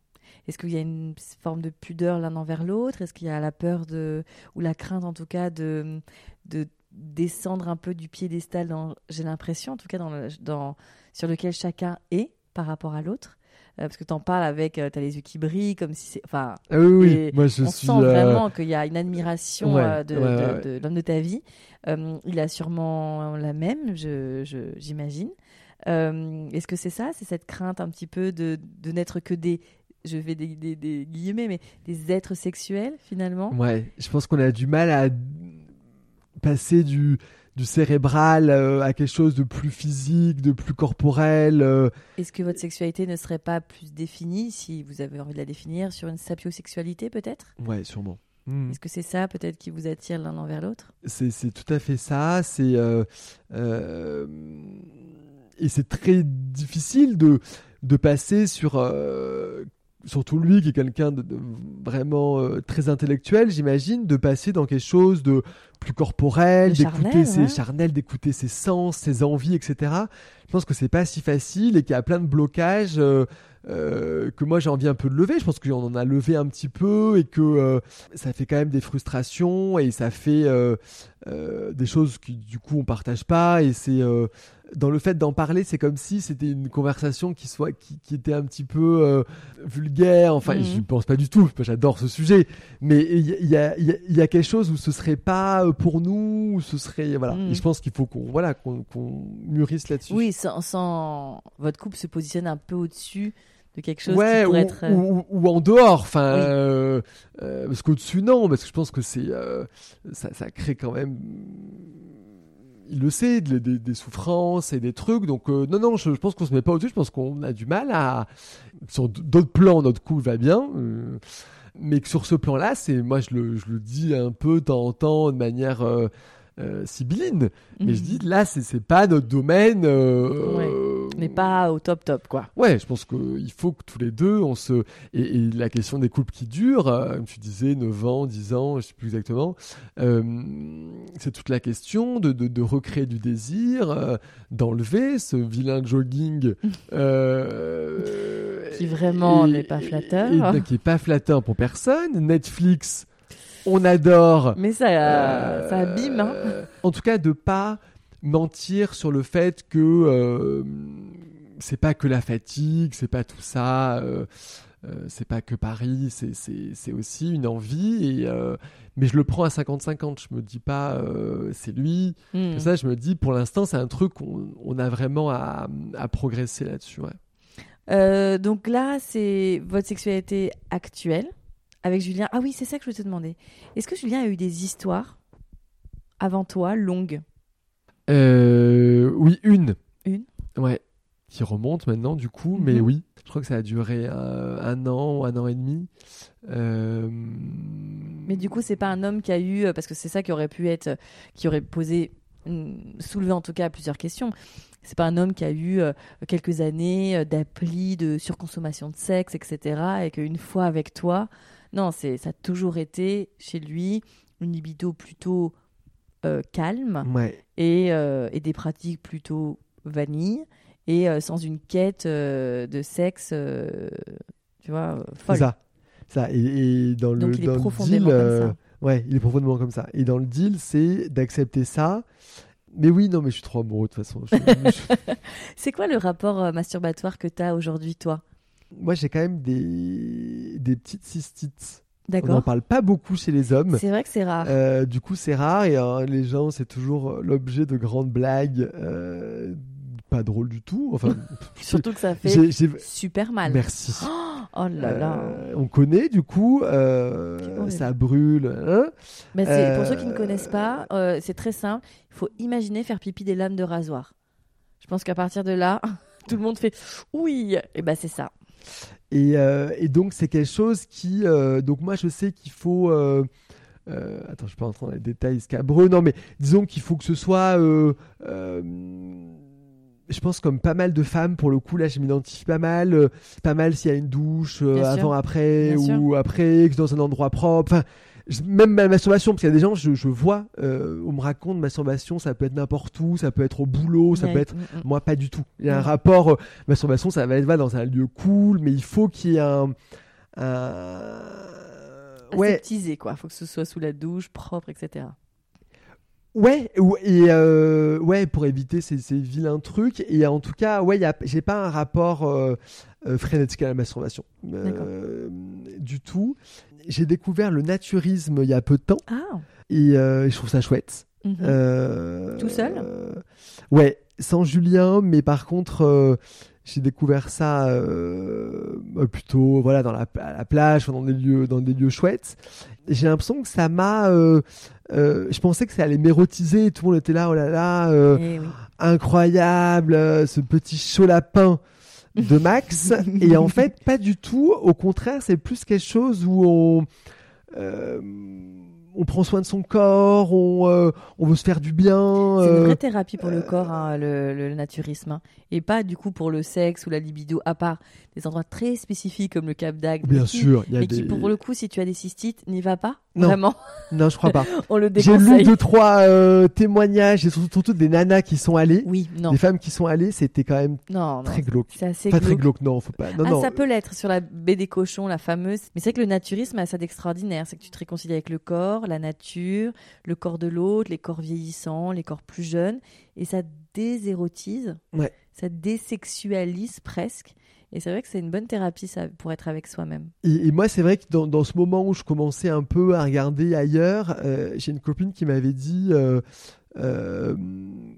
Est-ce qu'il y a une forme de pudeur l'un envers l'autre? Est-ce qu'il y a la peur de, ou la crainte en tout cas de, de descendre un peu du piédestal, j'ai l'impression en tout cas dans dans, sur lequel chacun est par rapport à l'autre? Parce que tu en parles avec, tu as les yeux qui brillent, comme si c'est... Enfin, Ah oui, oui, moi je on suis. sent euh, vraiment qu'il y a une admiration Ouais, euh, de, ouais, de- ouais, ouais. de l'homme de ta vie. Euh, il a sûrement la même, je, je- j'imagine. Euh, Est-ce que c'est ça? C'est cette crainte un petit peu de, de n'être que des, je fais des, des, des guillemets, mais des êtres sexuels finalement? Ouais, je pense qu'on a du mal à passer du, du cérébral euh, à quelque chose de plus physique, de plus corporel. euh. Est-ce que votre sexualité ne serait pas plus définie, si vous avez envie de la définir, sur une sapiosexualité peut-être? Ouais, sûrement. Hmm. Est-ce que c'est ça peut-être qui vous attire l'un envers l'autre? C'est c'est tout à fait ça. C'est euh, euh, et c'est très difficile de de passer sur euh, surtout lui qui est quelqu'un de, de vraiment euh, très intellectuel, j'imagine, de passer dans quelque chose de plus corporel, d'écouter charnel, ses ouais. charnels, d'écouter ses sens, ses envies, etc. Je pense que c'est pas si facile et qu'il y a plein de blocages. euh, euh, que moi j'ai envie un peu de lever. Je pense qu'on en a levé un petit peu et que ça fait quand même des frustrations et ça fait des choses qui du coup on partage pas et c'est dans le fait d'en parler, c'est comme si c'était une conversation qui soit qui, qui était un petit peu euh, vulgaire. Enfin, Mhm. je ne pense pas du tout. J'adore ce sujet, mais il y, a- il y a, il y a- il y a quelque chose où ce serait pas euh, pour nous, où ce serait voilà. Mhm. Et je pense qu'il faut qu'on voilà qu'on mûrisse là-dessus. Oui, sans, sans- votre couple se positionne un peu au-dessus de quelque chose ouais, qui pourrait ou, être. euh, ou- ou en dehors, enfin, Oui. euh, euh, parce qu'au-dessus non, parce que je pense que c'est ça, ça crée quand même, il le sait, des, des- des souffrances et des trucs, donc euh, non non, je, je pense qu'on se met pas au-dessus, je pense qu'on a du mal à, sur d'autres plans, notre couple va bien. euh, mais que sur ce plan-là, c'est moi je le, je le dis un peu de temps en temps de manière euh, euh, sibylline, mais je mhm. dis là c'est pas notre domaine. Ouais. N'est pas au top top, quoi. Ouais, je pense qu'il faut que tous les deux, on se. Et, et la question des couples qui durent, euh, tu disais, 9 ans, 10 ans, je sais plus exactement, euh, c'est toute la question de, de, de recréer du désir, euh, d'enlever ce vilain jogging. euh, Qui vraiment n'est pas flatteur. et- qui est pas flatteur pour personne. Netflix, on adore. Mais ça, Euh, ça abîme. Hein. En tout cas, de pas mentir sur le fait que euh, c'est pas que la fatigue, c'est pas tout ça, euh, euh, c'est pas que Paris, c'est- aussi une envie. Et, mais je le prends à 50-50. Je me dis pas c'est lui. Hmm. Ça, je me dis pour l'instant, c'est un truc qu'on on a vraiment à, à progresser là-dessus. ouais. Donc là, c'est votre sexualité actuelle avec Julien. Ah oui, c'est ça que je voulais te demander. Est-ce que Julien a eu des histoires avant toi, longues? Euh, oui, une. Une Ouais. Qui remonte maintenant, du coup, mais Mhm. oui. Je crois que ça a duré euh, un an ou un an et demi. Euh, Mais du coup, c'est pas un homme qui a eu, parce que c'est ça qui aurait pu être, qui aurait posé, hum, soulevé en tout cas plusieurs questions. C'est pas un homme qui a eu quelques années d'appli de surconsommation de sexe, etc. Et qu'une fois avec toi, non, c'est ça a toujours été chez lui une libido plutôt euh, calme Ouais. Et, euh, et des pratiques plutôt vanille et euh, sans une quête euh, de sexe, tu vois, folle. ça. Ça. Et, et dans le, est dans le deal, comme ça. Ouais, il est profondément comme ça. Et dans le deal, c'est d'accepter ça. Mais oui, non, mais je suis trop amoureux de toute façon. C'est quoi le rapport masturbatoire que tu as aujourd'hui, toi? Moi, j'ai quand même des, des petites cystites. On n'en parle pas beaucoup chez les hommes. C'est vrai que c'est rare. Euh, du coup, c'est rare et euh, les gens, c'est toujours euh, l'objet de grandes blagues. euh, pas drôle du tout. Enfin, Surtout que ça fait super mal. merci. Oh là là. Euh, on connaît du coup, ça brûle. hein. Mais c'est- pour ceux qui ne connaissent pas, c'est très simple. Il faut imaginer faire pipi des lames de rasoir. Je pense qu'à partir de là, tout le monde fait oui. Et ben c'est ça. Et, euh, et donc c'est quelque chose qui, euh, donc moi je sais qu'il faut. euh, attends, je suis pas entrer dans les détails scabreux. Non, mais disons qu'il faut que ce soit. euh, euh, je pense comme pas mal de femmes, pour le coup, là je m'identifie pas mal. pas mal s'il y a une douche avant, après, Bien ou après, que dans un endroit propre. Enfin, même ma masturbation, parce qu'il y a des gens, je, je vois, euh, on me raconte masturbation, ça peut être n'importe où, ça peut être au boulot, ça Ouais, peut être mm, mm. moi, pas du tout. Il y a un rapport euh, masturbation, ça va être va dans un lieu cool, mais il faut qu'il y ait un. un- Ouais, quoi. faut que ce soit sous la douche, propre, etc. ouais, ou- et euh, ouais, pour éviter ces, ces vilains trucs. Et en tout cas, ouais, j'ai pas un rapport euh, frénétique à la masturbation. Euh, du tout. J'ai découvert le naturisme il y a peu de temps Ah. et euh, je trouve ça chouette. mhm. Euh, Tout seul? Euh, Ouais, sans Julien, mais par contre, euh, j'ai découvert ça euh, euh, plutôt voilà dans la, à la plage, dans des lieux, dans des lieux chouettes. Et J'ai l'impression que ça m'a. euh, euh, je pensais que ça allait m'érotiser. Tout le monde était là, oh là là, euh, Eh oui. incroyable, euh, ce petit chaud lapin de Max. et en fait, pas du tout. Au contraire, c'est plus quelque chose où on. euh, on prend soin de son corps, on, euh, on veut se faire du bien. C'est une euh, vraie thérapie pour le corps, hein, le, le naturisme. hein. Et pas du coup pour le sexe ou la libido, à part des endroits très spécifiques comme le Cap d'Agde. Bien qui- sûr, il y a des. qui, pour le coup, si tu as des cystites, n'y va pas. Non. Vraiment, Non, je crois pas. on le J'ai lu deux trois euh, témoignages et surtout, surtout des nanas qui sont allées, Oui, non. des femmes qui sont allées, c'était quand même Non, non. très glauque. C'est assez Pas très glauque. glauque, non, faut pas. Non, ah, non. ça peut l'être sur la baie des cochons, la fameuse. Mais c'est vrai que le naturisme a ça d'extraordinaire. C'est que tu te réconcilies avec le corps, la nature, le corps de l'autre, les corps vieillissants, les corps plus jeunes. Et ça désérotise. Ouais. Ça désexualise presque. Et c'est vrai que c'est une bonne thérapie ça, pour être avec soi-même. Et, et moi, c'est vrai que dans, dans ce moment où je commençais un peu à regarder ailleurs, euh, j'ai une copine qui m'avait dit euh, euh,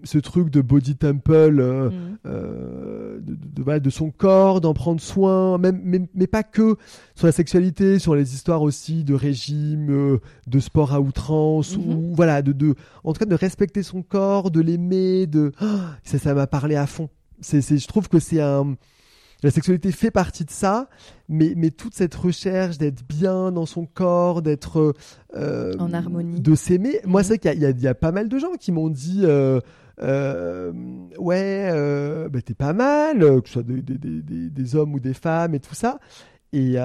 ce truc de body temple, euh, de, de- de- voilà, de son corps, d'en prendre soin, même, mais, mais pas que sur la sexualité, sur les histoires aussi de régime, de sport à outrance, Mhm. ou voilà, de, de, en tout cas de respecter son corps, de l'aimer, de ça, ça m'a parlé à fond. C'est, c'est, je trouve que c'est un la sexualité fait partie de ça, mais, mais toute cette recherche d'être bien dans son corps, d'être euh, En harmonie. de s'aimer. Moi, Mhm. c'est qu'il y a, y y pas mal de gens qui m'ont dit euh, euh, Ouais, bah, t'es pas mal, que ce soit des, des- des- des- hommes ou des femmes et tout ça. Et,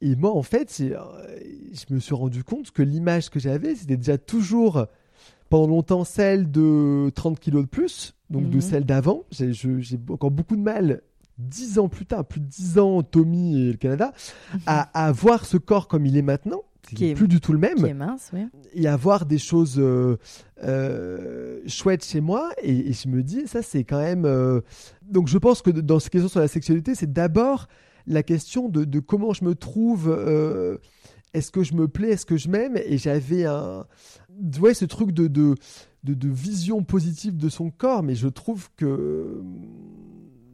et moi, en fait, je me suis rendu compte que l'image que j'avais, c'était déjà toujours pendant longtemps celle de 30 kilos de plus, donc de Mhm. celle d'avant. J'ai encore beaucoup de mal. Dix ans plus tard, plus de dix ans, Tommy et le Canada, à, à voir ce corps comme il est maintenant, Qui est- plus du tout le même, Qui est mince, oui. et à voir des choses euh, euh, chouettes chez moi. Et, et je me dis, ça, c'est quand même. euh, Donc, je pense que dans ces questions sur la sexualité, c'est d'abord la question de, de comment je me trouve. est-ce que je me plais Est-ce que je m'aime Et j'avais un. Ouais, ce truc de, de, de, de vision positive de son corps, mais je trouve que.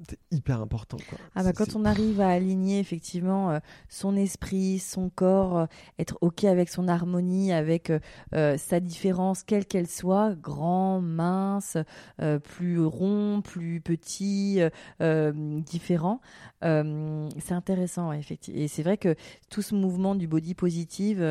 C'est hyper important. Quoi. Ah bah quand on arrive à aligner effectivement euh, son esprit, son corps, euh, être ok avec son harmonie, avec euh, sa différence, quelle qu'elle soit, grand, mince, plus rond, plus petit, différent, c'est intéressant effectivement. Et c'est vrai que tout ce mouvement du body positive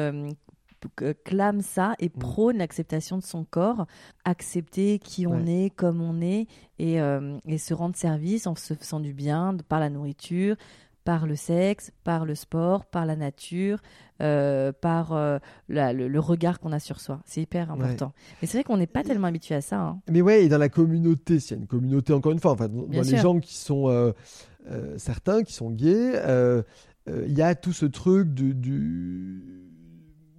clame ça et Mm. prône l'acceptation de son corps, accepter qui on Ouais. est, comme on est, et, euh, et se rendre service en se faisant du bien de- par la nourriture, par le sexe, par le sport, par la nature, euh, par euh, la- le, le regard qu'on a sur soi. C'est hyper important. Mais c'est vrai qu'on n'est pas tellement habitué à ça. hein. Mais ouais, et dans la communauté, s'il y a une communauté, encore une fois, enfin, dans, les gens qui sont euh, euh, certains, qui sont gays, euh, euh, il y a tout ce truc du, du,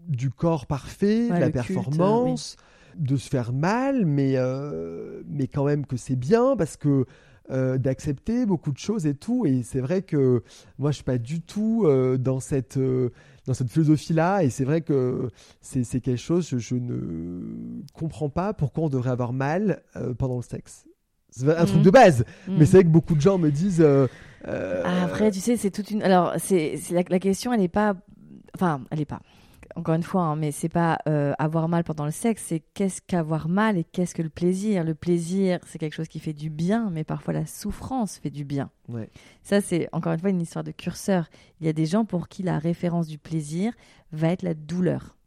du corps parfait, Ouais, de la culte, performance, de se faire mal, mais, euh, mais quand même que c'est bien parce que euh, d'accepter beaucoup de choses et tout. Et c'est vrai que moi, je suis pas du tout euh, dans cette. dans cette philosophie-là, et c'est vrai que c'est quelque chose, je, je ne comprends pas pourquoi on devrait avoir mal pendant le sexe. C'est un truc Mhm. de base, Mm. mais c'est vrai que beaucoup de gens me disent. Ah, Après, tu sais, c'est toute une. Alors, c'est c'est la, la question, elle n'est pas. Enfin, elle n'est pas. Encore une fois, hein, mais c'est pas euh, avoir mal pendant le sexe, c'est qu'est-ce qu'avoir mal et qu'est-ce que le plaisir. Le plaisir, c'est quelque chose qui fait du bien, mais parfois la souffrance fait du bien. Ouais. Ça, c'est encore une fois une histoire de curseur. Il y a des gens pour qui la référence du plaisir va être la douleur.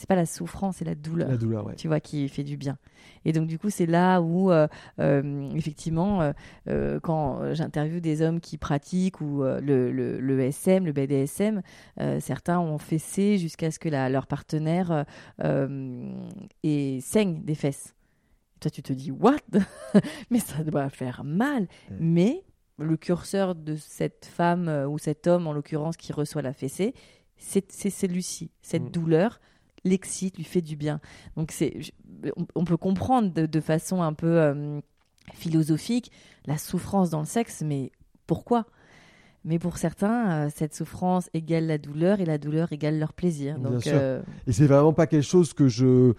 C'est pas la souffrance, c'est la douleur La douleur, ouais. tu vois, qui fait du bien. Et donc, du coup, c'est là où, euh, euh, effectivement, euh, quand j'interviewe des hommes qui pratiquent ou le, le, le SM, le BDSM, certains ont fessé jusqu'à ce que la- leur partenaire et saigne des fesses. Toi, tu te dis, what? Mais ça doit faire mal. Ouais. Mais le curseur de cette femme ou cet homme, en l'occurrence, qui reçoit la fessée, c'est c'est celui-ci. Cette Mm. douleur l'excite, lui fait du bien. Donc c'est, on, peut comprendre de, de façon un peu euh, philosophique la souffrance dans le sexe, mais pourquoi? Mais pour certains, euh, cette souffrance égale la douleur et la douleur égale leur plaisir. Donc euh, Et c'est vraiment pas quelque chose que je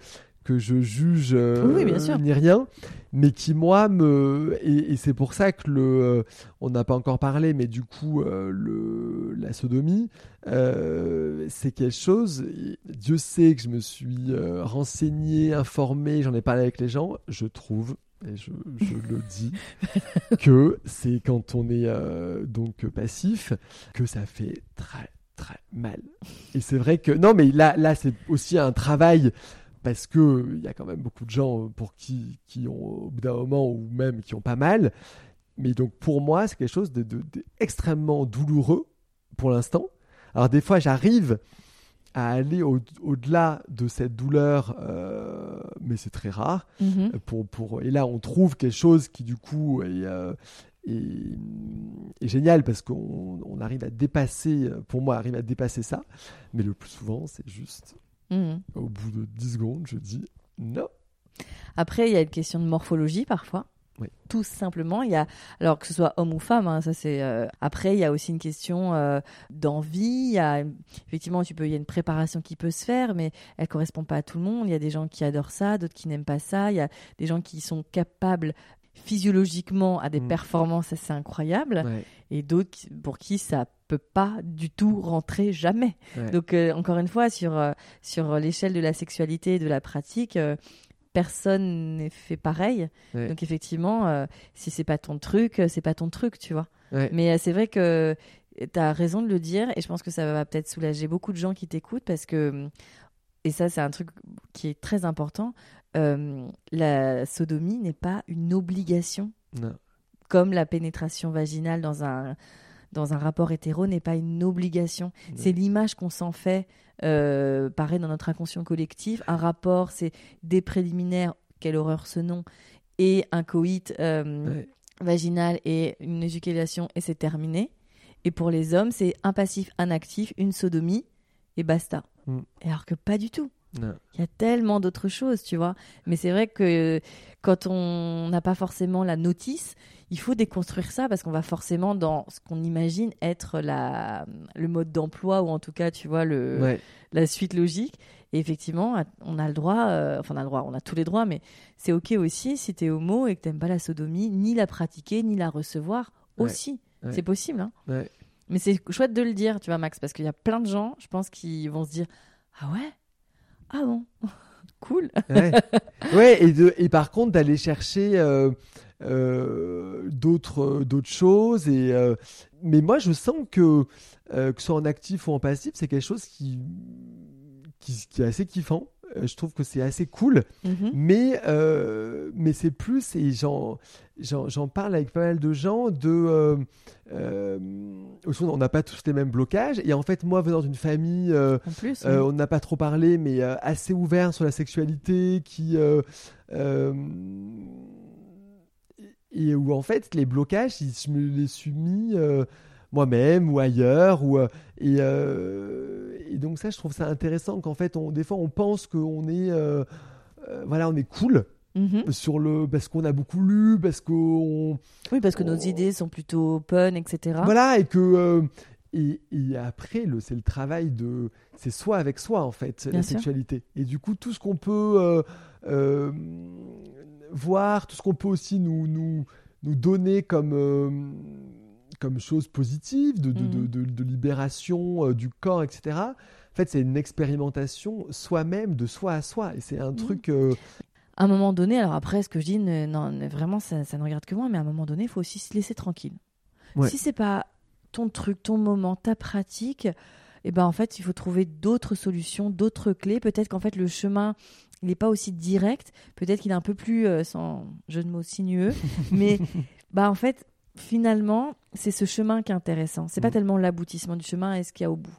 que je juge euh, Oui, oui, bien sûr. ni rien. mais qui moi me et, c'est pour ça que le euh, on n'a pas encore parlé mais du coup euh, le la sodomie c'est quelque chose Dieu sait que je me suis renseigné informé j'en ai parlé avec les gens je trouve et je, je le dis que c'est quand on est donc passif que ça fait très très mal et c'est vrai que non mais là là c'est aussi un travail parce que il y a quand même beaucoup de gens pour qui, qui ont au bout d'un moment ou même qui ont pas mal. Mais donc pour moi, c'est quelque chose d'extrêmement douloureux pour l'instant. Alors des fois, j'arrive à aller au-delà de cette douleur, euh, mais c'est très rare. Mhm. Pour, pour, et là, on trouve quelque chose qui du coup est, euh, est, génial parce qu'on on arrive à dépasser, pour moi, arrive à dépasser ça. Mais le plus souvent, c'est juste Mhm. Au bout de 10 secondes, je dis non. Après, il y a une question de morphologie parfois. Oui. Tout simplement, il y a, alors que ce soit homme ou femme, hein, ça c'est. euh, Après, il y a aussi une question euh, d'envie. Il y a effectivement, tu peux, il y a une préparation qui peut se faire, mais elle correspond pas à tout le monde. Il y a des gens qui adorent ça, d'autres qui n'aiment pas ça. Il y a des gens qui sont capables physiologiquement à des Mm. performances assez incroyables, Ouais, et d'autres pour qui ça pas du tout rentrer jamais. ouais. Donc euh, encore une fois, sur, euh, sur l'échelle de la sexualité et de la pratique, euh, personne n'est fait pareil. Ouais. Donc effectivement, si c'est pas ton truc, c'est pas ton truc, tu vois. Ouais. Mais c'est vrai que tu as raison de le dire et je pense que ça va peut-être soulager beaucoup de gens qui t'écoutent parce que, et ça c'est un truc qui est très important, la sodomie n'est pas une obligation Non. comme la pénétration vaginale dans un, dans un rapport hétéro n'est pas une obligation. C'est l'image qu'on s'en fait, euh, pareil, dans notre inconscient collectif. Un rapport, c'est des préliminaires, quelle horreur ce nom, et un coït euh, Ouais. vaginal et une éjaculation, et c'est terminé. Et pour les hommes, c'est un passif, un actif, une sodomie, et basta. Mm. Et alors que pas du tout. Il y a tellement d'autres choses, tu vois. Mais c'est vrai que quand on n'a pas forcément la notice, il faut déconstruire ça parce qu'on va forcément dans ce qu'on imagine être la, le mode d'emploi ou en tout cas, tu vois, le, Ouais. la suite logique. Et effectivement, on a le droit, euh, enfin on a le droit, on a tous les droits, mais c'est ok aussi si t'es homo et que t'aimes pas la sodomie, ni la pratiquer, ni la recevoir Ouais. aussi. Ouais. C'est possible, hein. Mais c'est chouette de le dire, tu vois, Max, parce qu'il y a plein de gens, je pense, qui vont se dire Ah ouais? Ah bon Cool Ouais. Ouais, et, de, et par contre, d'aller chercher euh, euh, d'autres d'autres choses. Et, euh, mais moi, je sens que, euh, que ce soit en actif ou en passif, c'est quelque chose qui, qui, qui est assez kiffant. Euh, Je trouve que c'est assez cool. Mhm. Mais, euh, mais c'est plus, et j'en, parle avec pas mal de gens, de. euh, euh, on n'a pas tous les mêmes blocages. Et en fait, moi, venant d'une famille. euh, En plus, oui. on n'a pas trop parlé, mais assez ouvert sur la sexualité, qui et où en fait les blocages, je me les suis mis moi-même ou ailleurs, ou euh, et, euh, et donc ça, je trouve ça intéressant qu'en fait, on, des fois, on pense qu'on est euh, voilà, on est cool Mhm. sur le parce qu'on a beaucoup lu, parce qu'on Oui, parce que nos idées sont plutôt open, etc. Voilà, et que. euh, et, et après, le, c'est le travail de. C'est soi avec soi, en fait, Bien la sûr. sexualité. Et du coup, tout ce qu'on peut euh, euh, voir, tout ce qu'on peut aussi nous, nous, nous donner comme. Comme chose positive, de, de, de, de- de libération euh, du corps, etc. En fait, c'est une expérimentation soi-même, de soi à soi. Et c'est un Mhm. truc. euh, À un moment donné, alors après, ce que je dis, ne- non, vraiment, ça, ça ne regarde que moi, mais à un moment donné, il faut aussi se laisser tranquille. Ouais. Si c'est pas ton truc, ton moment, ta pratique, et ben en fait, il faut trouver d'autres solutions, d'autres clés. Peut-être qu'en fait, le chemin, il n'est pas aussi direct. Peut-être qu'il est un peu plus, euh, sans jeu de mots, sinueux. mais bah en fait, finalement, c'est ce chemin qui est intéressant. C'est pas Mm. tellement l'aboutissement du chemin et ce qu'il y a au bout.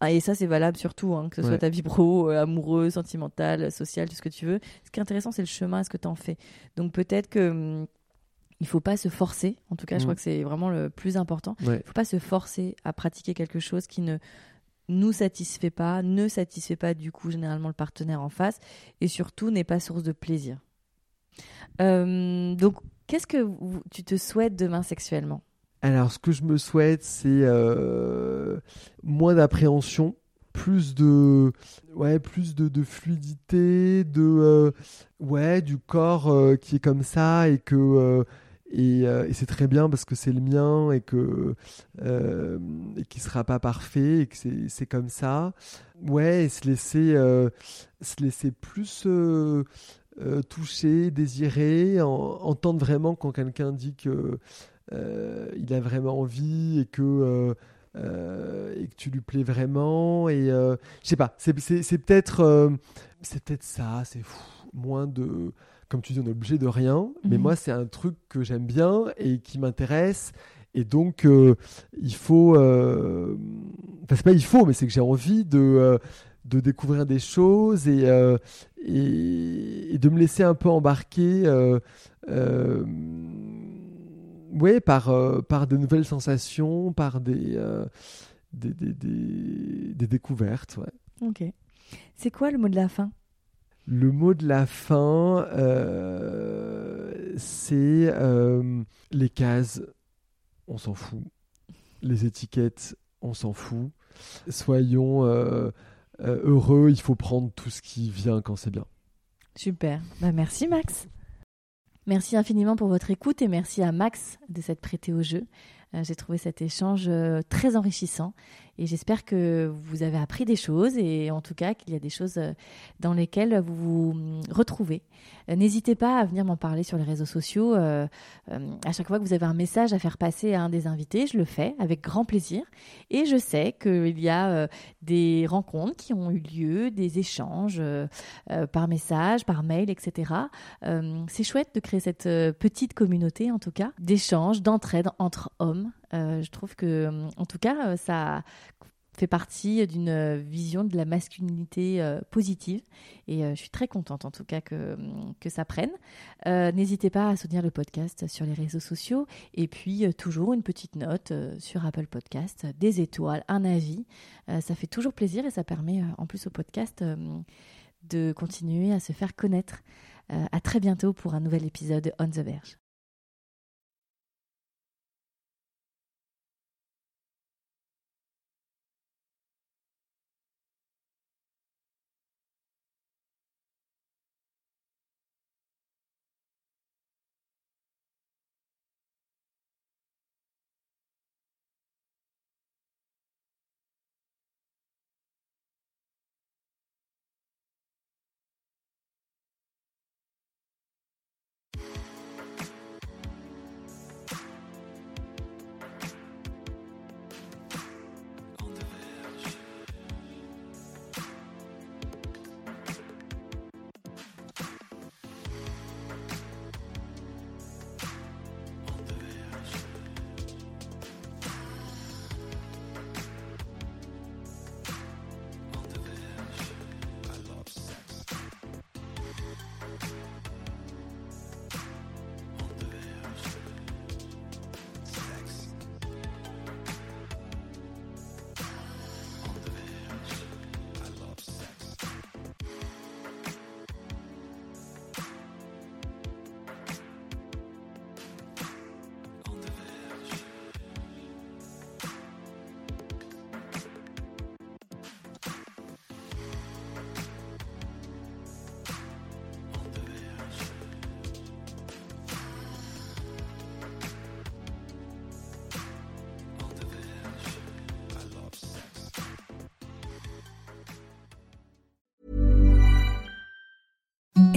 Ah, Et ça, c'est valable surtout, hein, que ce soit ta vie pro, euh, amoureuse, sentimentale, sociale, tout ce que tu veux. Ce qui est intéressant, c'est le chemin, ce que tu en fais. Donc peut-être que hum, il faut pas se forcer. En tout cas, je Mm. crois que c'est vraiment le plus important. ouais. Il faut pas se forcer à pratiquer quelque chose qui ne nous satisfait pas, ne satisfait pas du coup généralement le partenaire en face, et surtout n'est pas source de plaisir. Euh, donc, qu'est-ce que tu te souhaites demain sexuellement? Alors, ce que je me souhaite, c'est euh, moins d'appréhension plus de ouais plus de, fluidité de euh, ouais du corps euh, qui est comme ça et que euh, et, c'est très bien parce que c'est le mien et que qui sera pas parfait et que c'est comme ça. Ouais et se laisser se laisser plus toucher désirer entendre vraiment quand quelqu'un dit que il a vraiment envie et que euh, et que tu lui plais vraiment. Et euh, je sais pas, c'est peut-être euh, c'est peut-être ça, c'est moins de. Comme tu dis, on est obligé de rien, mais Mhm. moi, c'est un truc que j'aime bien et qui m'intéresse. Et donc, il faut. euh, Enfin, c'est pas il faut, mais c'est que j'ai envie de, de découvrir des choses et, et, et de me laisser un peu embarquer. euh, euh, ouais, par, euh, par de nouvelles sensations, par des, euh, des, des, des- des découvertes. ouais. Ok. C'est quoi le mot de la fin? Le mot de la fin, euh, c'est euh, les cases, on s'en fout. Les étiquettes, on s'en fout. Soyons euh, euh, heureux, il faut prendre tout ce qui vient quand c'est bien. Super. Bah, merci Max. Merci infiniment pour votre écoute et merci à Max de s'être prêté au jeu. Euh, J'ai trouvé cet échange euh, très enrichissant et j'espère que vous avez appris des choses et en tout cas qu'il y a des choses euh, dans lesquelles vous vous hum, retrouvez. Euh, N'hésitez pas à venir m'en parler sur les réseaux sociaux. euh, à chaque fois que vous avez un message à faire passer à un des invités, je le fais avec grand plaisir. Et je sais qu'il y a des rencontres qui ont eu lieu, des échanges par message, par mail, etc. C'est chouette de créer cette petite communauté, en tout cas, d'échanges, d'entraide entre hommes. Euh, je trouve que, euh, en tout cas, euh, ça fait partie d'une vision de la masculinité positive. Et je suis très contente, en tout cas, que, que ça prenne. N'hésitez pas à soutenir le podcast sur les réseaux sociaux. Et puis, toujours une petite note sur Apple Podcast, des étoiles, un avis. Ça fait toujours plaisir et ça permet, en plus, au podcast de continuer à se faire connaître. À très bientôt pour un nouvel épisode de On the Verge.